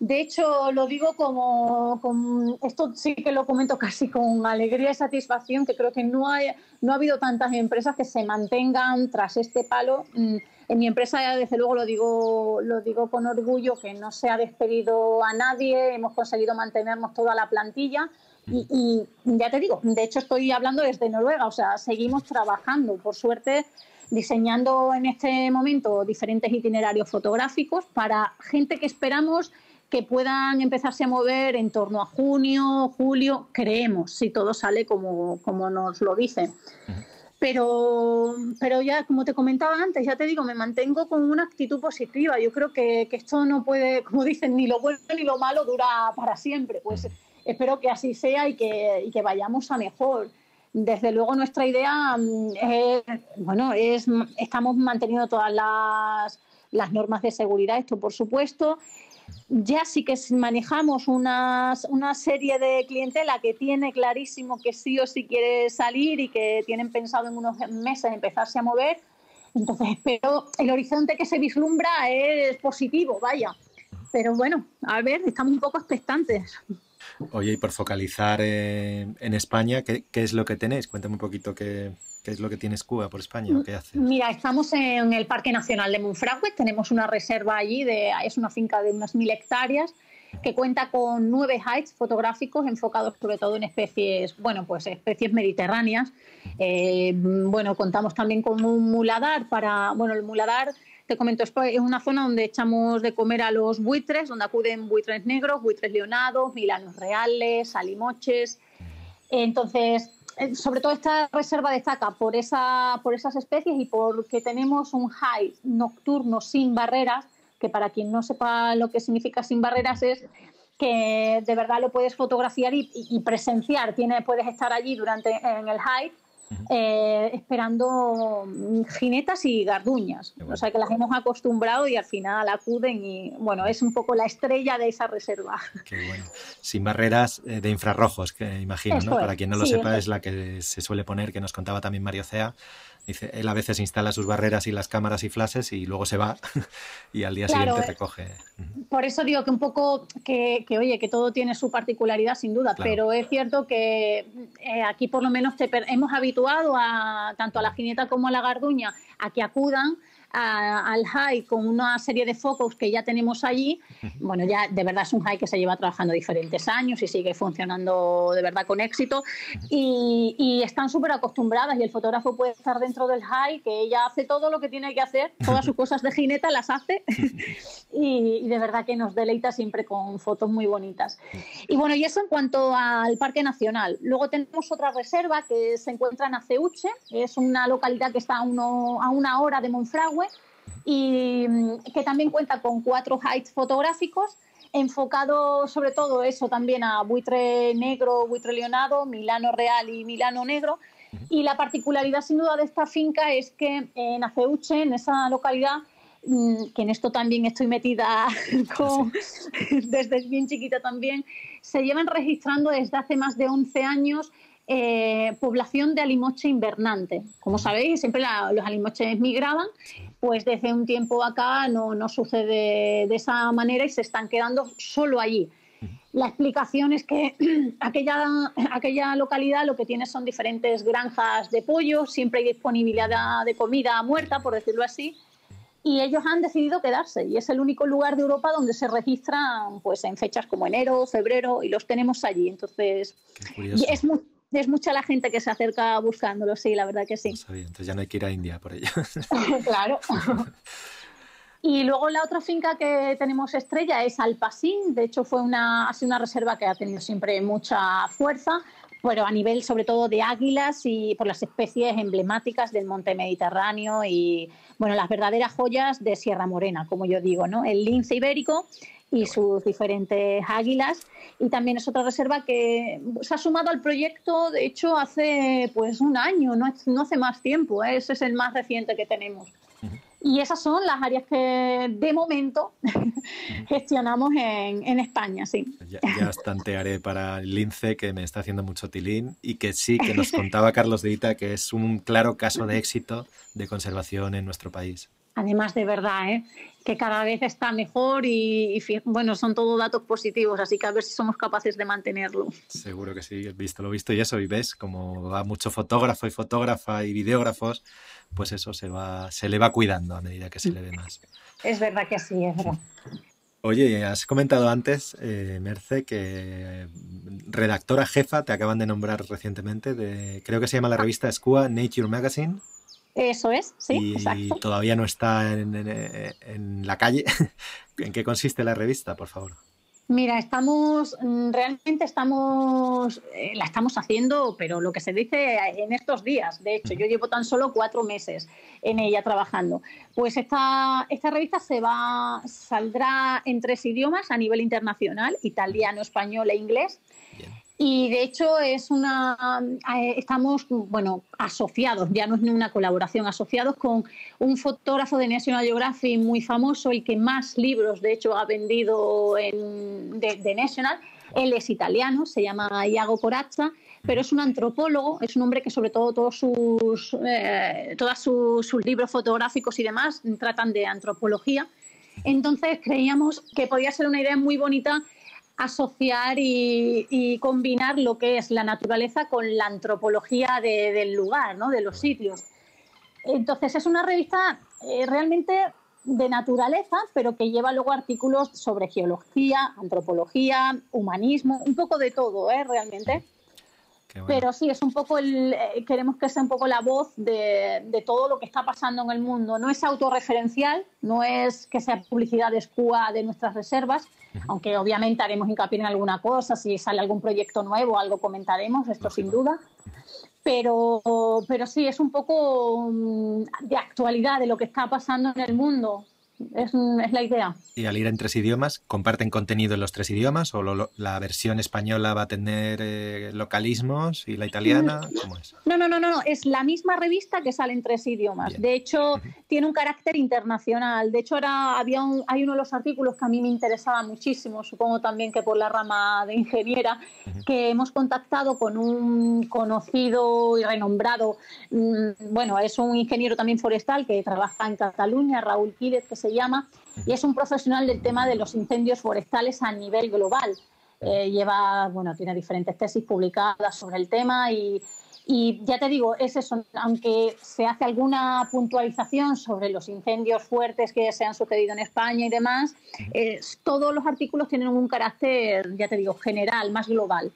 de hecho, lo digo como, esto sí que lo comento casi con alegría y satisfacción, que creo que no, hay, no ha habido tantas empresas que se mantengan tras este palo. Mm, en mi empresa, desde luego, lo digo, lo digo con orgullo, que no se ha despedido a nadie, hemos conseguido mantenernos toda la plantilla. Y, ya te digo, de hecho estoy hablando desde Noruega, o sea, seguimos trabajando, por suerte, diseñando en este momento diferentes itinerarios fotográficos para gente que esperamos que puedan empezarse a mover en torno a junio, julio, creemos, si todo sale como, como nos lo dicen. Pero, pero ya, como te comentaba antes, ya te digo, me mantengo con una actitud positiva. Yo creo que, que esto no puede, como dicen, ni lo bueno ni lo malo dura para siempre. Pues espero que así sea y que, y que vayamos a mejor. Desde luego nuestra idea mm, es, bueno, es, estamos manteniendo todas las las normas de seguridad, esto por supuesto. Ya sí que manejamos una serie de clientela que tiene clarísimo que sí o sí quiere salir y que tienen pensado en unos meses empezarse a mover. Entonces, pero el horizonte que se vislumbra es positivo, vaya. Pero bueno, a ver, estamos un poco expectantes. Oye, y por focalizar en España, ¿qué, es lo que tenéis? Cuéntame un poquito qué, es lo que tienes Cuba por España, ¿qué hace? Mira, estamos en el Parque Nacional de Monfragüe, tenemos una reserva allí, de, es una finca de unas mil hectáreas que cuenta con nueve heights fotográficos enfocados sobre todo en especies, bueno, pues especies mediterráneas. Eh, bueno, contamos también con un muladar para, bueno, el muladar te comento, es una zona donde echamos de comer a los buitres, donde acuden buitres negros, buitres leonados, milanos reales, salimoches. Entonces, sobre todo esta reserva destaca por, esa, por esas especies y porque tenemos un high nocturno sin barreras, que para quien no sepa lo que significa sin barreras es que de verdad lo puedes fotografiar y, presenciar. Tiene, puedes estar allí durante en el high eh, esperando jinetas y garduñas. O sea que las hemos acostumbrado y al final acuden y bueno, es un poco la estrella de esa reserva. Qué bueno. Sin barreras eh, de infrarrojos, que imagino, ¿no? Para quien no lo sepa, es la que se suele poner, que nos contaba también Mario Cea, Dice, él a veces instala sus barreras y las cámaras y flashes y luego se va y al día siguiente recoge. Por eso digo que un poco que, oye, que todo tiene su particularidad sin duda, pero es cierto que eh, aquí por lo menos te, hemos habituado a tanto a la jineta como a la garduña a que acudan al high con una serie de focos que ya tenemos allí, bueno, ya de verdad es un high que se lleva trabajando diferentes años y sigue funcionando de verdad con éxito. Y, están súper acostumbradas y el fotógrafo puede estar dentro del high, que ella hace todo lo que tiene que hacer, todas sus cosas de jineta las hace. Y, de verdad que nos deleita siempre con fotos muy bonitas. Y bueno, y eso en cuanto al Parque Nacional. Luego tenemos otra reserva que se encuentra en Aceuche, es una localidad que está a, uno, a una hora de Monfragüe y mm, que también cuenta con cuatro heights fotográficos enfocado sobre todo eso también a buitre negro, buitre leonado, Milano real y Milano negro. Y la particularidad sin duda de esta finca es que en Aceuche, en esa localidad, mm, que en esto también estoy metida desde bien chiquita también, se llevan registrando desde hace más de 11 años eh, población de alimoche invernante. Como sabéis, siempre los alimoches migraban, pues desde un tiempo acá no, no sucede de esa manera y se están quedando solo allí. La explicación es que aquella, aquella localidad lo que tiene son diferentes granjas de pollo, siempre hay disponibilidad de comida muerta, por decirlo así, y ellos han decidido quedarse y es el único lugar de Europa donde se registran pues en fechas como enero, febrero y los tenemos allí. Entonces, es muy, es mucha la gente que se acerca buscándolo, sí, la verdad que sí. entonces ya no hay que ir a India por ello. claro. Y luego la otra finca que tenemos estrella es Alpasín. De hecho, fue una, ha sido una reserva que ha tenido siempre mucha fuerza, pero a nivel sobre todo de águilas y por las especies emblemáticas del monte Mediterráneo y bueno, las verdaderas joyas de Sierra Morena, como yo digo, ¿no? El lince ibérico y sus diferentes águilas. Y también es otra reserva que se ha sumado al proyecto, de hecho, hace pues un año, no, no hace más tiempo, ¿eh? ese es el más reciente que tenemos. Y esas son las áreas que de momento gestionamos en, en, España, sí. Ya, ya haré para el lince, que me está haciendo mucho tilín, y que sí, que nos contaba Carlos de Ita, que es un claro caso de éxito de conservación en nuestro país. Además, de verdad, ¿eh? que cada vez está mejor y, bueno, son todos datos positivos, así que a ver si somos capaces de mantenerlo. Seguro que sí, visto lo visto y eso, y ves, como va mucho fotógrafo y fotógrafa y videógrafos, pues eso se va, se le va cuidando a medida que se le ve más. Es verdad que sí, es verdad. Oye, has comentado antes, eh, Merce, que redactora jefa te acaban de nombrar recientemente de, creo que se llama la revista SCUA Nature Magazine. Eso es, sí. Y todavía no está en, la calle. ¿En qué consiste la revista, por favor? Mira, estamos, mm, realmente estamos, eh, la estamos haciendo, pero lo que se dice en estos días. De hecho, yo llevo tan solo cuatro meses en ella trabajando. Pues esta, esta revista se va, saldrá en tres idiomas a nivel internacional, italiano, español e inglés. Y de hecho es una eh, estamos bueno asociados, ya no es una colaboración, asociados con un fotógrafo de National Geographic muy famoso, el que más libros de hecho ha vendido en, de, National. Él es italiano, se llama Iago Corazza, pero es un antropólogo, es un hombre que sobre todo todos sus, eh, todos sus, sus libros fotográficos y demás tratan de antropología. Entonces creíamos que podía ser una idea muy bonita asociar y, combinar lo que es la naturaleza con la antropología del lugar, ¿no? de los sitios. Entonces es una revista eh, realmente de naturaleza, pero que lleva luego artículos sobre geología, antropología, humanismo, un poco de todo, ¿eh? realmente. Pero sí, es un poco el, eh, queremos que sea un poco la voz de, todo lo que está pasando en el mundo. No es autorreferencial, no es que sea publicidad de escúa de nuestras reservas, aunque obviamente haremos hincapié en alguna cosa, si sale algún proyecto nuevo, algo comentaremos, esto sin duda. Pero, pero sí, es un poco mm, de actualidad de lo que está pasando en el mundo es, la idea. Y al ir en tres idiomas, ¿comparten contenido en los tres idiomas o la versión española va a tener eh, localismos y la italiana? Mm. ¿Cómo es? No, no, no, no, es la misma revista que sale en tres idiomas. De hecho, tiene un carácter internacional. De hecho, ahora había un, hay uno de los artículos que a mí me interesaba muchísimo, supongo también que por la rama de ingeniera, que hemos contactado con un conocido y renombrado, mm, bueno, es un ingeniero también forestal que trabaja en Cataluña, Raúl Quílez, que se llama, y es un profesional del tema de los incendios forestales a nivel global. Eh, lleva, bueno, tiene diferentes tesis publicadas sobre el tema y, y ya te digo, es eso, aunque se hace alguna puntualización sobre los incendios fuertes que se han sucedido en España y demás, eh, todos los artículos tienen un carácter, ya te digo, general, más global.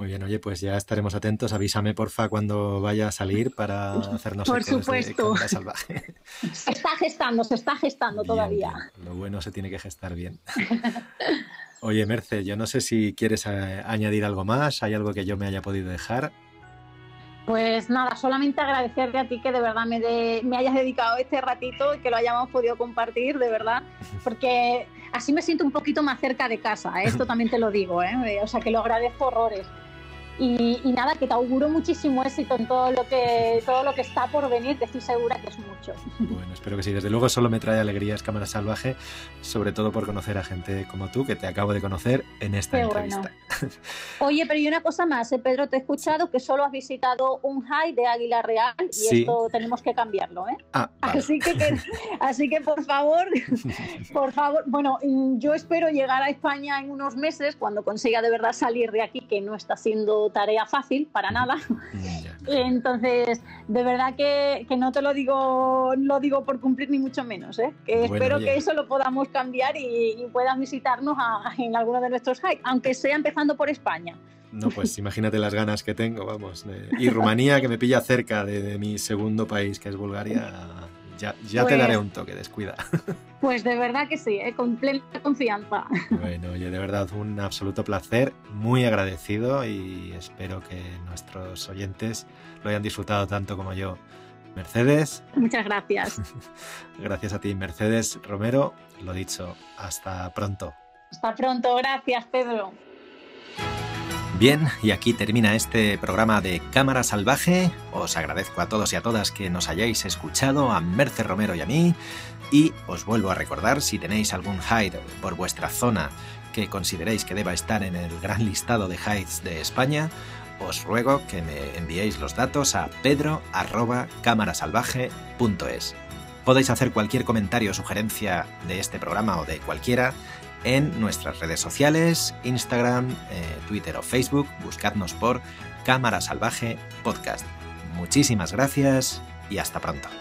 Muy bien, oye, pues ya estaremos atentos. Avísame, porfa, cuando vaya a salir para hacernos Por supuesto. De salvaje. Se está gestando, se está gestando todavía. Lo bueno se tiene que gestar bien. Oye, Merce, yo no sé si quieres eh, añadir algo más, hay algo que yo me haya podido dejar. Pues nada, solamente agradecerte a ti que de verdad me, me hayas dedicado este ratito y que lo hayamos podido compartir, de verdad, porque así me siento un poquito más cerca de casa, ¿eh? esto también te lo digo, ¿eh? o sea que lo agradezco horrores. Y, nada, que te auguro muchísimo éxito en todo lo que todo lo que está por venir, que estoy segura que es mucho. Bueno, espero que sí. Desde luego solo me trae alegrías Cámara Salvaje, sobre todo por conocer a gente como tú, que te acabo de conocer en esta entrevista. Oye, pero y una cosa más, ¿eh, Pedro, te he escuchado que solo has visitado un high de Águila Real y esto tenemos que cambiarlo, ¿eh? Ah, así, que, así que, por favor, por favor, bueno, yo espero llegar a España en unos meses cuando consiga de verdad salir de aquí, que no está siendo tarea fácil para nada. Entonces, de verdad que, no te lo digo, lo digo por cumplir ni mucho menos. ¿eh? Que espero que eso lo podamos cambiar y, puedas visitarnos en alguno de nuestros hikes, aunque sea empezando por España. No, pues imagínate las ganas que tengo, vamos. Y Rumanía, que me pilla cerca de mi segundo país, que es Bulgaria ya, te daré pues un toque, descuida. Pues de verdad que sí, ¿eh? con plena confianza. Bueno, oye, de verdad un absoluto placer, muy agradecido y espero que nuestros oyentes lo hayan disfrutado tanto como yo. Mercedes. Muchas gracias. gracias a ti, Mercedes Romero. Lo dicho, hasta pronto. Hasta pronto, gracias, Pedro. Bien, y aquí termina este programa de Cámara Salvaje. Os agradezco a todos y a todas que nos hayáis escuchado, a Merce Romero y a mí. Y os vuelvo a recordar, si tenéis algún hide por vuestra zona que consideréis que deba estar en el gran listado de hides de España, os ruego que me enviéis los datos a pedro.cámarasalvaje.es. Podéis hacer cualquier comentario o sugerencia de este programa o de cualquiera en nuestras redes sociales, Instagram, eh, Twitter o Facebook. Buscadnos por Cámara Salvaje Podcast. Muchísimas gracias y hasta pronto.